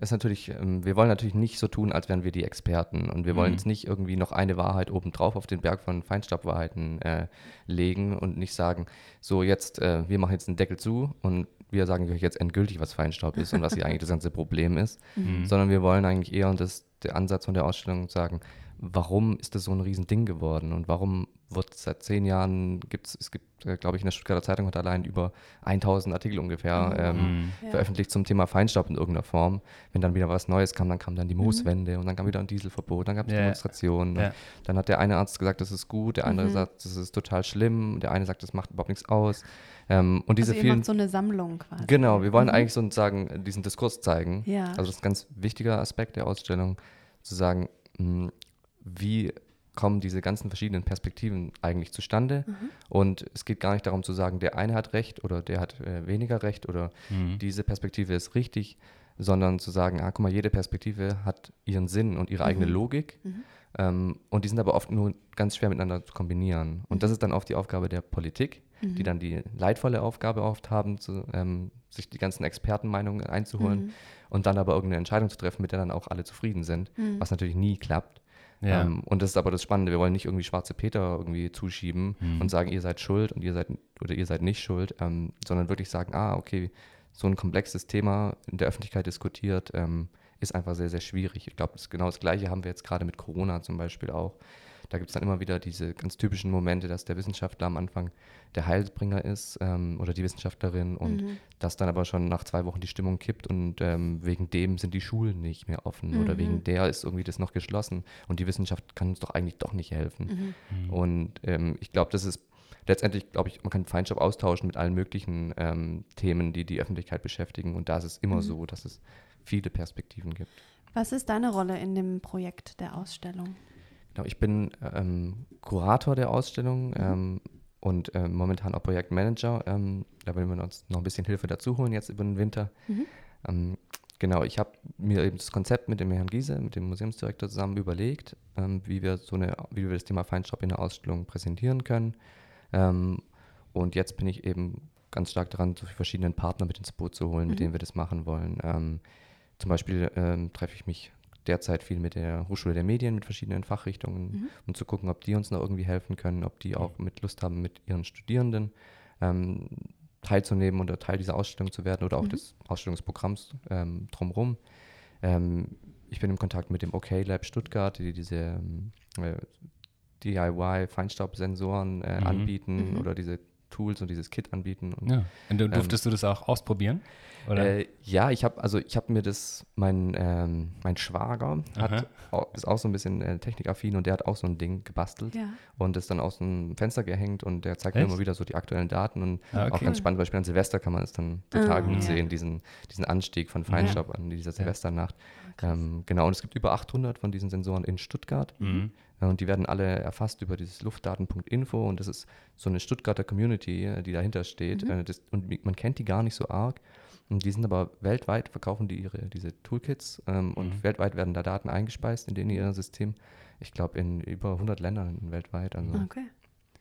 ist natürlich, ähm, wir wollen natürlich nicht so tun, als wären wir die Experten und wir wollen mhm. jetzt nicht irgendwie noch eine Wahrheit obendrauf auf den Berg von Feinstaubwahrheiten äh, legen und nicht sagen, so jetzt, äh, wir machen jetzt einen Deckel zu und wir sagen euch jetzt endgültig, was Feinstaub ist und was hier [LAUGHS] eigentlich das ganze Problem ist, mhm. sondern wir wollen eigentlich eher, und das der Ansatz von der Ausstellung, sagen, warum ist das so ein Riesending geworden und warum wird seit zehn Jahren, gibt's, es gibt, äh, glaube ich, in der Stuttgarter Zeitung hat allein über 1000 Artikel ungefähr mhm. ähm, ja. veröffentlicht zum Thema Feinstaub in irgendeiner Form. Wenn dann wieder was Neues kam, dann kam dann die mhm. Mooswende mhm. und dann kam wieder ein Dieselverbot, dann gab es ja. Demonstrationen. Ja. Dann hat der eine Arzt gesagt, das ist gut, der andere mhm. sagt, das ist total schlimm, der eine sagt, das macht überhaupt nichts aus. Ähm, und diese also vielen, so eine Sammlung quasi. Genau, wir wollen mhm. eigentlich sozusagen diesen Diskurs zeigen. Ja. Also das ist ein ganz wichtiger Aspekt der Ausstellung, zu sagen, mh, hm, wie kommen diese ganzen verschiedenen Perspektiven eigentlich zustande. Mhm. Und es geht gar nicht darum zu sagen, der eine hat recht oder der hat äh, weniger recht oder mhm. diese Perspektive ist richtig, sondern zu sagen, ah, guck mal, jede Perspektive hat ihren Sinn und ihre mhm. eigene Logik. Mhm. Ähm, und die sind aber oft nur ganz schwer miteinander zu kombinieren. Und das mhm. ist dann oft die Aufgabe der Politik, die mhm. dann die leidvolle Aufgabe oft haben, zu, ähm, sich die ganzen Expertenmeinungen einzuholen und dann aber irgendeine Entscheidung zu treffen, mit der dann auch alle zufrieden sind, was natürlich nie klappt. Ja. Ähm, und das ist aber das Spannende. Wir wollen nicht irgendwie schwarze Peter irgendwie zuschieben mhm. und sagen, ihr seid schuld und ihr seid oder ihr seid nicht schuld, ähm, sondern wirklich sagen, ah, okay, so ein komplexes Thema in der Öffentlichkeit diskutiert, ähm, ist einfach sehr, sehr schwierig. Ich glaube, genau das Gleiche haben wir jetzt gerade mit Corona zum Beispiel auch. Da gibt es dann immer wieder diese ganz typischen Momente, dass der Wissenschaftler am Anfang der Heilsbringer ist ähm, oder die Wissenschaftlerin und mhm. dass dann aber schon nach zwei Wochen die Stimmung kippt und ähm, wegen dem sind die Schulen nicht mehr offen mhm. oder wegen mhm. der ist irgendwie das noch geschlossen und die Wissenschaft kann uns doch eigentlich doch nicht helfen. Mhm. mhm. Und ähm, ich glaube, das ist letztendlich, glaube ich, man kann Feindschaft austauschen mit allen möglichen ähm, Themen, die die Öffentlichkeit beschäftigen und da ist es immer mhm. so, dass es viele Perspektiven gibt. Was ist deine Rolle in dem Projekt der Ausstellung? Genau, ich bin ähm, Kurator der Ausstellung mhm. ähm, und äh, momentan auch Projektmanager. Ähm, da wollen wir uns noch ein bisschen Hilfe dazu holen jetzt über den Winter. Mhm. Ähm, genau, ich habe mir eben das Konzept mit dem Herrn Giese, mit dem Museumsdirektor zusammen überlegt, ähm, wie wir so eine, wie wir das Thema Feinstaub in der Ausstellung präsentieren können. Ähm, und jetzt bin ich eben ganz stark daran, so verschiedenen Partner mit ins Boot zu holen, mhm. mit denen wir das machen wollen. zum Beispiel treffe ich mich derzeit viel mit der Hochschule der Medien, mit verschiedenen Fachrichtungen, mhm. um zu gucken, ob die uns noch irgendwie helfen können, ob die auch mit Lust haben, mit ihren Studierenden ähm, teilzunehmen oder Teil dieser Ausstellung zu werden oder auch mhm. des Ausstellungsprogramms ähm, drumherum. Ähm, ich bin im Kontakt mit dem OK Lab Stuttgart, die diese ähm, äh, DIY-Feinstaubsensoren äh, mhm. anbieten mhm. oder diese Tools und dieses Kit anbieten. Und, ja. Und durftest ähm, du das auch ausprobieren? Äh, ja, ich habe also ich habe mir das mein ähm, mein Schwager hat auch, ist auch so ein bisschen äh, technikaffin und der hat auch so ein Ding gebastelt ja. und ist dann aus dem Fenster gehängt und der zeigt Echt? mir immer wieder so die aktuellen Daten und ah, okay. auch ganz spannend, Beispiel an Silvester kann man es dann total ah, gut ja. sehen, diesen diesen Anstieg von Feinstaub ja. an dieser Silvesternacht. Ähm, genau und es gibt über 800 von diesen Sensoren in Stuttgart. Mhm. Und die werden alle erfasst über dieses Luftdaten.info und das ist so eine Stuttgarter Community, äh, die dahinter steht. Mhm. Äh, das, und man kennt die gar nicht so arg. Und die sind aber weltweit, verkaufen die ihre, diese Toolkits ähm, mhm. und weltweit werden da Daten eingespeist in, in ihr System. Ich glaube in über 100 Ländern weltweit. Also, okay.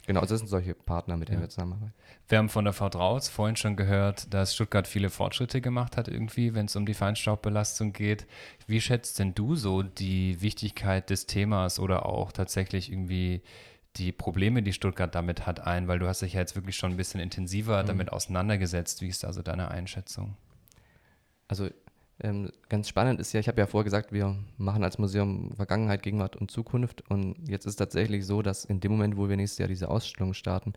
Genau, also das sind solche Partner, mit denen wir zusammenarbeiten. Wir haben von der Frau Drautz vorhin schon gehört, dass Stuttgart viele Fortschritte gemacht hat irgendwie, wenn es um die Feinstaubbelastung geht. Wie schätzt denn du so die Wichtigkeit des Themas oder auch tatsächlich irgendwie die Probleme, die Stuttgart damit hat, ein? Weil du hast dich ja jetzt wirklich schon ein bisschen intensiver mhm. damit auseinandergesetzt. Wie ist also deine Einschätzung? Also ähm, ganz spannend ist ja, ich habe ja vorher gesagt, wir machen als Museum Vergangenheit, Gegenwart und Zukunft. Und jetzt ist es tatsächlich so, dass in dem Moment, wo wir nächstes Jahr diese Ausstellung starten,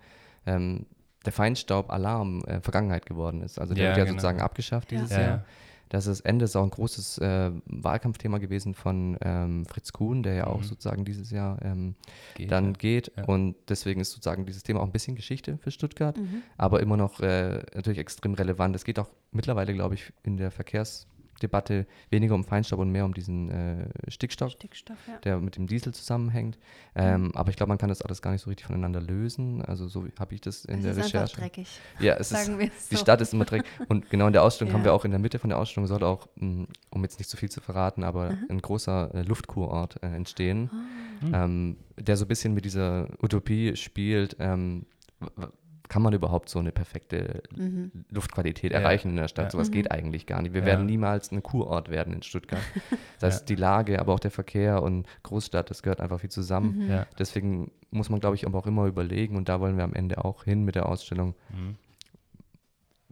ähm, der Feinstaub-Alarm äh, Vergangenheit geworden ist. Also der ja, wird ja genau. sozusagen abgeschafft dieses ja. Jahr. Das ist Ende ist auch ein großes äh, Wahlkampfthema gewesen von ähm, Fritz Kuhn, der ja mhm. auch sozusagen dieses Jahr ähm, geht, dann ja. geht. Ja. Und deswegen ist sozusagen dieses Thema auch ein bisschen Geschichte für Stuttgart, mhm. aber immer noch äh, natürlich extrem relevant. Es geht auch mittlerweile, glaube ich, in der Verkehrs- Debatte weniger um Feinstaub und mehr um diesen äh, Stickstoff, Stickstoff ja. der mit dem Diesel zusammenhängt. Ähm, mhm. Aber ich glaube, man kann das alles gar nicht so richtig voneinander lösen. Also so habe ich das in es der Recherche. Ist dreckig. Ja, es ist, so. die Stadt ist immer dreckig. Und genau in der Ausstellung [LAUGHS] ja. haben wir auch in der Mitte von der Ausstellung soll auch, mm, um jetzt nicht zu so viel zu verraten, aber mhm. ein großer äh, Luftkurort äh, entstehen, oh. ähm, der so ein bisschen mit dieser Utopie spielt. Ähm, kann man überhaupt so eine perfekte mhm. Luftqualität erreichen in der Stadt? Ja. Sowas mhm. geht eigentlich gar nicht. Wir ja. werden niemals ein Kurort werden in Stuttgart. [LAUGHS] Das heißt, die Lage, aber auch der Verkehr und Großstadt, das gehört einfach viel zusammen. Mhm. Deswegen muss man, glaube ich, aber auch immer überlegen und da wollen wir am Ende auch hin mit der Ausstellung. Mhm.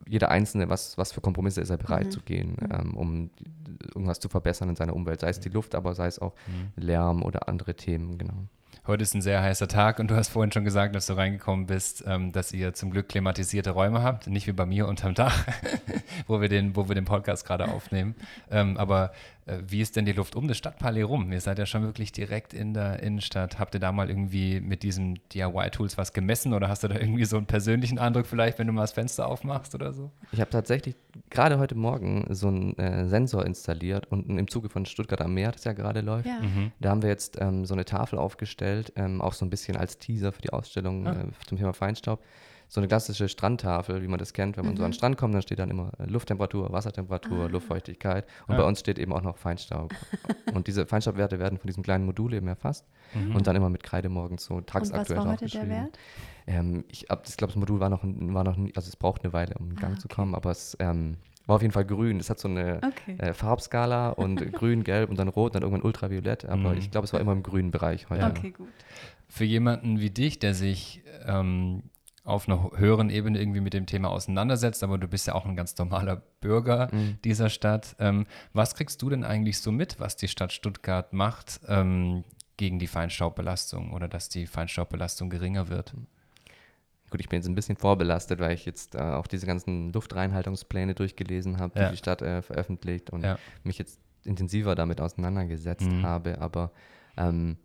Jeder Einzelne, was, was für Kompromisse ist er bereit mhm. zu gehen, mhm. ähm, um irgendwas zu verbessern in seiner Umwelt. Sei es die Luft, aber sei es auch Lärm oder andere Themen, genau. Heute ist ein sehr heißer Tag und du hast vorhin schon gesagt, dass du reingekommen bist, ähm, dass ihr zum Glück klimatisierte Räume habt, nicht wie bei mir unterm Dach, [LAUGHS] wo, wir den, wo wir den Podcast gerade aufnehmen. Ähm, aber wie ist denn die Luft um das Stadtpalais rum? Ihr seid ja schon wirklich direkt in der Innenstadt. Habt ihr da mal irgendwie mit diesen DIY-Tools was gemessen oder hast du da irgendwie so einen persönlichen Eindruck vielleicht, wenn du mal das Fenster aufmachst oder so? Ich habe tatsächlich gerade heute Morgen so einen äh, Sensor installiert und im Zuge von Stuttgart am Meer, das ja gerade läuft, ja. mhm. da haben wir jetzt ähm, so eine Tafel aufgestellt, ähm, auch so ein bisschen als Teaser für die Ausstellung ah. äh, zum Thema Feinstaub so eine klassische Strandtafel, wie man das kennt, wenn man mhm. so an den Strand kommt, dann steht dann immer äh, Lufttemperatur, Wassertemperatur, ah. Luftfeuchtigkeit und ja. bei uns steht eben auch noch Feinstaub. [LAUGHS] und diese Feinstaubwerte werden von diesem kleinen Modul eben erfasst mhm. und dann immer mit Kreide morgens so tagsaktuell und was war heute der Wert? Ähm, ich glaube, das Modul war noch, war noch, also es braucht eine Weile, um in Gang ah, okay. zu kommen, aber es ähm, war auf jeden Fall grün. Es hat so eine okay. äh, Farbskala und [LAUGHS] grün, gelb und dann rot und dann irgendwann ultraviolett. Aber mhm. ich glaube, es war immer im grünen Bereich heute. Okay, gut. Für jemanden wie dich, der sich ähm, auf einer höheren Ebene irgendwie mit dem Thema auseinandersetzt, aber du bist ja auch ein ganz normaler Bürger mhm. dieser Stadt. Ähm, was kriegst du denn eigentlich so mit, was die Stadt Stuttgart macht ähm, gegen die Feinstaubbelastung oder dass die Feinstaubbelastung geringer wird? Gut, ich bin jetzt ein bisschen vorbelastet, weil ich jetzt äh, auch diese ganzen Luftreinhaltungspläne durchgelesen habe, die ja. die Stadt äh, veröffentlicht und ja. mich jetzt intensiver damit auseinandergesetzt mhm. habe. Aber ähm,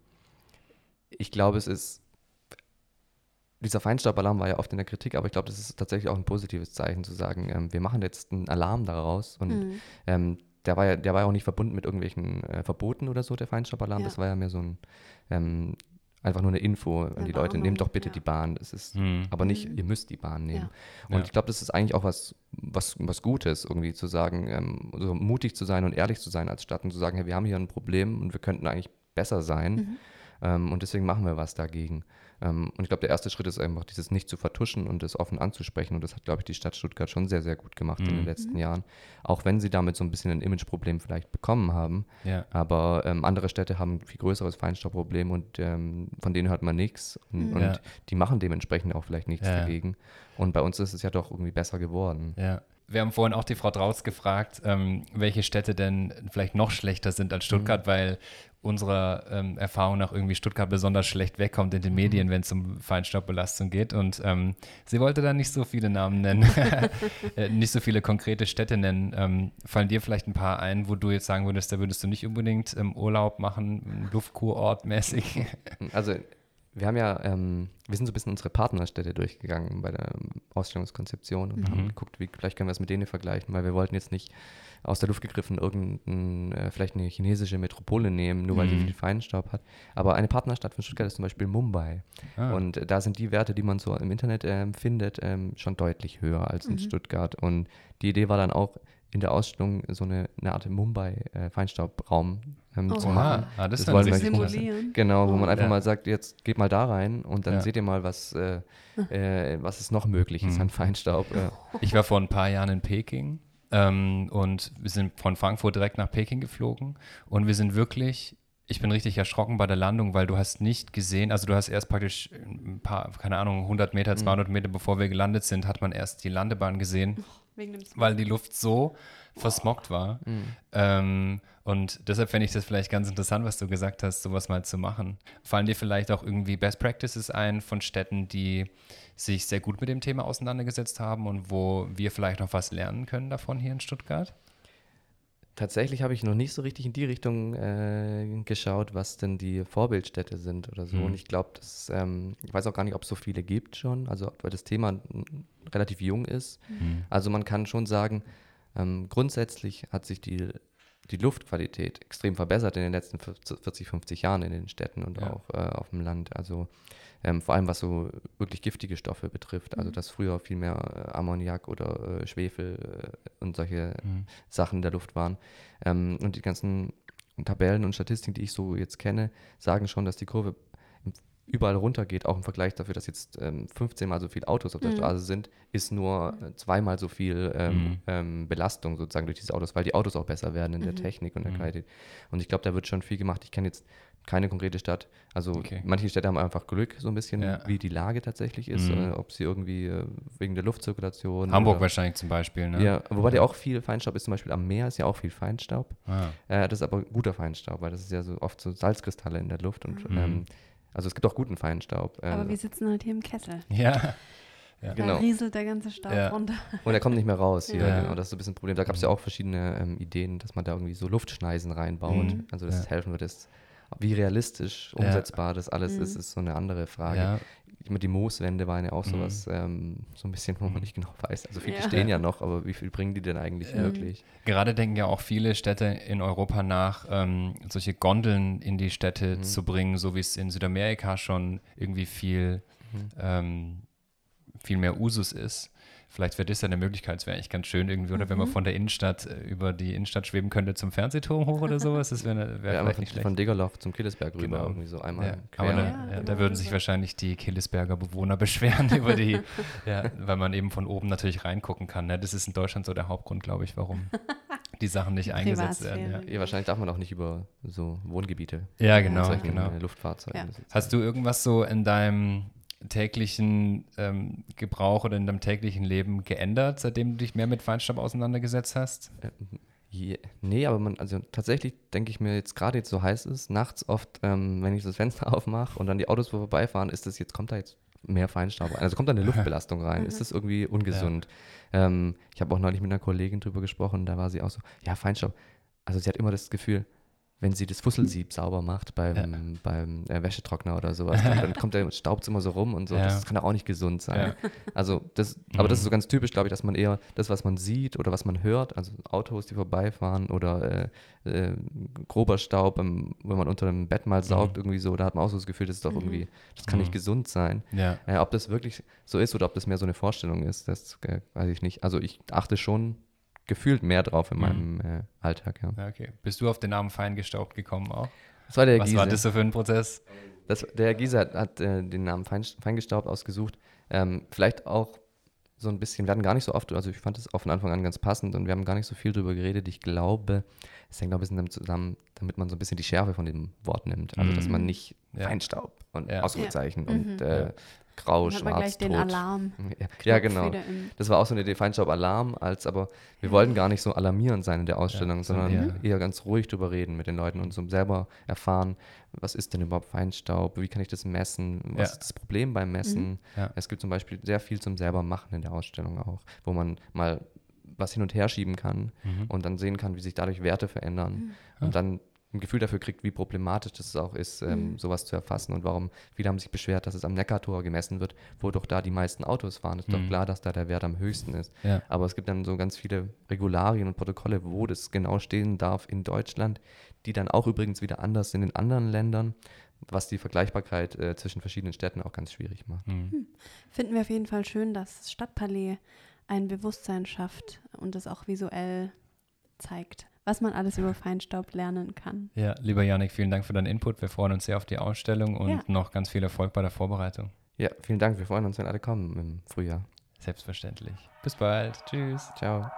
ich glaube, es ist dieser Feinstaubalarm war ja oft in der Kritik, aber ich glaube, das ist tatsächlich auch ein positives Zeichen zu sagen, ähm, wir machen jetzt einen Alarm daraus und mhm. ähm, der war ja, der war ja auch nicht verbunden mit irgendwelchen äh, Verboten oder so, der Feinstaubalarm. Ja. Das war ja mehr so ein ähm, einfach nur eine Info an die Leute, nehmt doch bitte ja. die Bahn. Das ist mhm. aber nicht, mhm. ihr müsst die Bahn nehmen. Ja. Und ich glaube, das ist eigentlich auch was, was, was Gutes, irgendwie zu sagen, ähm, so mutig zu sein und ehrlich zu sein als Stadt und zu sagen, hey, wir haben hier ein Problem und wir könnten eigentlich besser sein. Mhm. Ähm, und deswegen machen wir was dagegen. Ähm, und ich glaube, der erste Schritt ist einfach, dieses nicht zu vertuschen und es offen anzusprechen. Und das hat, glaube ich, die Stadt Stuttgart schon sehr, sehr gut gemacht mhm. in den mhm. letzten mhm. Jahren. Auch wenn sie damit so ein bisschen ein Imageproblem vielleicht bekommen haben. Ja. Aber ähm, andere Städte haben ein viel größeres Feinstaubproblem und ähm, von denen hört man nichts. Und, mhm. ja. und, die machen dementsprechend auch vielleicht nichts ja. dagegen. Und bei uns ist es ja doch irgendwie besser geworden. Ja wir haben vorhin auch die Frau Draus gefragt, ähm, welche Städte denn vielleicht noch schlechter sind als Stuttgart, mhm. weil unserer ähm, Erfahrung nach irgendwie Stuttgart besonders schlecht wegkommt in den mhm. Medien, wenn es um Feinstaubbelastung geht. Und ähm, sie wollte da nicht so viele Namen nennen, [LAUGHS] [LAUGHS] äh, nicht so viele konkrete Städte nennen. Ähm, fallen dir vielleicht ein paar ein, wo du jetzt sagen würdest, da würdest du nicht unbedingt ähm, Urlaub machen, Luftkurort mäßig? also wir haben ja, ähm, wir sind so ein bisschen unsere Partnerstädte durchgegangen bei der Ausstellungskonzeption und mhm. haben geguckt, wie vielleicht können wir es mit denen vergleichen, weil wir wollten jetzt nicht aus der Luft gegriffen irgendein, äh, vielleicht eine chinesische Metropole nehmen, nur weil mhm. sie viel Feinstaub hat. Aber eine Partnerstadt von Stuttgart ist zum Beispiel Mumbai. Ah. Und äh, da sind die Werte, die man so im Internet äh, findet, ähm, schon deutlich höher als in mhm. Stuttgart. Und die Idee war dann auch, in der Ausstellung so eine, eine Art Mumbai-Feinstaubraum ähm, Oh, zu machen. Ah, das, Das wollen wir Simulieren. Genau, wo man einfach Ja. mal sagt, jetzt geht mal da rein und dann Ja. seht ihr mal, was, äh, äh, was es noch möglich ist Mhm. an Feinstaub. Äh, [LAUGHS] Ich war vor ein paar Jahren in Peking ähm, und wir sind von Frankfurt direkt nach Peking geflogen und wir sind wirklich, ich bin richtig erschrocken bei der Landung, weil du hast nicht gesehen, also du hast erst praktisch ein paar, keine Ahnung, 100 Meter, 200 Meter bevor wir gelandet sind, hat man erst die Landebahn gesehen, Smog. Weil die Luft so versmoggt war. Ähm, und deshalb fände ich das vielleicht ganz interessant, was du gesagt hast, sowas mal zu machen. Fallen dir vielleicht auch irgendwie Best Practices ein von Städten, die sich sehr gut mit dem Thema auseinandergesetzt haben und wo wir vielleicht noch was lernen können davon hier in Stuttgart? Tatsächlich habe ich noch nicht so richtig in die Richtung äh, geschaut, was denn die Vorbildstädte sind oder so. Mhm. Und ich glaube, ähm, ich weiß auch gar nicht, ob es so viele gibt schon, also weil das Thema relativ jung ist. Also man kann schon sagen, ähm, grundsätzlich hat sich die, die Luftqualität extrem verbessert in den letzten 40, 50 Jahren in den Städten und Ja. auch äh, auf dem Land. Also ähm, vor allem was so wirklich giftige Stoffe betrifft. Also dass früher viel mehr äh, Ammoniak oder äh, Schwefel äh, und solche Mhm. Sachen in der Luft waren. Ähm, und die ganzen Tabellen und Statistiken, die ich so jetzt kenne, sagen schon, dass die Kurve überall runtergeht, auch im Vergleich dafür, dass jetzt ähm, 15 mal so viele Autos auf der Mhm. Straße sind, ist nur äh, zweimal so viel ähm, Mhm. ähm, Belastung sozusagen durch diese Autos, weil die Autos auch besser werden in der Mhm. Technik und der Mhm. Qualität. Und ich glaube, da wird schon viel gemacht. Ich kenne jetzt keine konkrete Stadt. Also Okay. manche Städte haben einfach Glück, so ein bisschen, Ja. wie die Lage tatsächlich ist, Mhm. äh, ob sie irgendwie äh, wegen der Luftzirkulation. Hamburg oder, wahrscheinlich zum Beispiel, ne? Ja, wobei der auch viel Feinstaub ist, zum Beispiel am Meer ist ja auch viel Feinstaub. Ah, Äh, das ist aber guter Feinstaub, weil das ist ja so oft so Salzkristalle in der Luft. Und Mhm. ähm, also es gibt auch guten Feinstaub. Äh, Aber wir sitzen halt hier im Kessel. [LAUGHS] ja. Ja. Genau. Da rieselt der ganze Staub Ja. runter. und er kommt nicht mehr raus hier. Ja. Genau, das ist so ein bisschen ein Problem. Da gab es ja auch verschiedene ähm, Ideen, dass man da irgendwie so Luftschneisen reinbaut. Mhm. Also dass Ja. es helfen wird. Ist, wie realistisch Ja. umsetzbar das alles Mhm. ist, ist so eine andere Frage. ja. Meine, die Mooswände waren ja auch Mhm. sowas, ähm, so ein bisschen, wo man nicht genau weiß. Also viele Ja. stehen ja noch, aber wie viel bringen die denn eigentlich Ja. wirklich? Gerade denken ja auch viele Städte in Europa nach, ähm, solche Gondeln in die Städte Mhm. zu bringen, so wie es in Südamerika schon irgendwie viel, Mhm. ähm, viel mehr Usus ist. Vielleicht wäre das ja eine Möglichkeit, es wäre eigentlich ganz schön irgendwie, oder wenn man Mhm. von der Innenstadt äh, über die Innenstadt schweben könnte zum Fernsehturm hoch oder sowas, das wäre wär Ja, vielleicht nicht schlecht. von Degerloch zum Killesberg rüber, Genau. irgendwie so einmal Ja, quer. aber ne, Ja, ja, da genau würden sich wahrscheinlich die Killesberger Bewohner [LAUGHS] beschweren über die, ja, weil man eben von oben natürlich reingucken kann. Ne? Das ist in Deutschland so der Hauptgrund, glaube ich, warum [LAUGHS] die Sachen nicht eingesetzt werden. Ja, wahrscheinlich darf man auch nicht über so Wohngebiete Ja, genau, genau. äh, Luftfahrzeugen. Hast du irgendwas so in deinem täglichen ähm, Gebrauch oder in deinem täglichen Leben geändert, seitdem du dich mehr mit Feinstaub auseinandergesetzt hast? Je, nee, aber man, also tatsächlich denke ich mir jetzt gerade jetzt so heiß ist, nachts oft, ähm, wenn ich das Fenster [LAUGHS] aufmache und dann die Autos vorbeifahren, ist das jetzt, kommt da jetzt mehr Feinstaub rein? Also kommt da eine [LAUGHS] Luftbelastung rein? Ist das irgendwie ungesund? Ähm, ich habe auch neulich mit einer Kollegin drüber gesprochen, da war sie auch so, ja, Feinstaub. Also sie hat immer das Gefühl, wenn sie das Fusselsieb sauber macht beim, Ja. beim äh, Wäschetrockner oder sowas, dann, dann kommt der Staubt immer so rum und so. Ja. Das kann doch auch nicht gesund sein. Also das, aber das ist so ganz typisch, glaube ich, dass man eher das, was man sieht oder was man hört, also Autos, die vorbeifahren oder äh, äh, grober Staub, wenn man unter dem Bett mal saugt, irgendwie so, da hat man auch so das Gefühl, das ist doch irgendwie, das kann Mhm. nicht gesund sein. Ja. Äh, ob das wirklich so ist oder ob das mehr so eine Vorstellung ist, das äh, weiß ich nicht. Also ich achte schon gefühlt mehr drauf in Mhm. meinem äh, Alltag, ja. Okay. Bist du auf den Namen Feingestaubt gekommen auch? Das war der Was Giese. war das so für ein Prozess? Das, der Herr Giese hat, hat äh, den Namen Fein, Feingestaubt ausgesucht. Ähm, vielleicht auch so ein bisschen, wir hatten gar nicht so oft, also ich fand es auch von Anfang an ganz passend und wir haben gar nicht so viel drüber geredet. Ich glaube, es hängt auch ein bisschen damit zusammen, damit man so ein bisschen die Schärfe von dem Wort nimmt. Also, dass Mhm. man nicht Ja. Feinstaub und Ja. Ausrufezeichen Ja. und Mhm. äh, grau, Dann hat man schwarz, gleich den tot. Alarm. Ja, ja, genau. Das war auch so eine Idee, Feinstaub-Alarm, als aber wir wollten gar nicht so alarmierend sein in der Ausstellung, Ja, sondern eher, ganz ruhig drüber reden mit den Leuten und so selber erfahren, was ist denn überhaupt Feinstaub, wie kann ich das messen, was Ja. ist das Problem beim Messen. Ja. Es gibt zum Beispiel sehr viel zum selber machen in der Ausstellung auch, wo man mal was hin und her schieben kann Mhm. und dann sehen kann, wie sich dadurch Werte verändern Ah. und dann ein Gefühl dafür kriegt, wie problematisch das auch ist, ähm, sowas zu erfassen und warum viele haben sich beschwert, dass es am Neckartor gemessen wird, wo doch da die meisten Autos fahren. Ist Mhm. doch klar, dass da der Wert am höchsten ist. Ja. Aber es gibt dann so ganz viele Regularien und Protokolle, wo das genau stehen darf in Deutschland, die dann auch übrigens wieder anders sind in anderen Ländern, was die Vergleichbarkeit äh, zwischen verschiedenen Städten auch ganz schwierig macht. Mhm. Finden wir auf jeden Fall schön, dass das Stadtpalais ein Bewusstsein schafft und es auch visuell zeigt, was man alles über Feinstaub lernen kann. Ja, lieber Janik, vielen Dank für deinen Input. Wir freuen uns sehr auf die Ausstellung und ja. noch ganz viel Erfolg bei der Vorbereitung. Ja, vielen Dank. Wir freuen uns, wenn alle kommen im Frühjahr. Selbstverständlich. Bis bald. Tschüss. Ciao.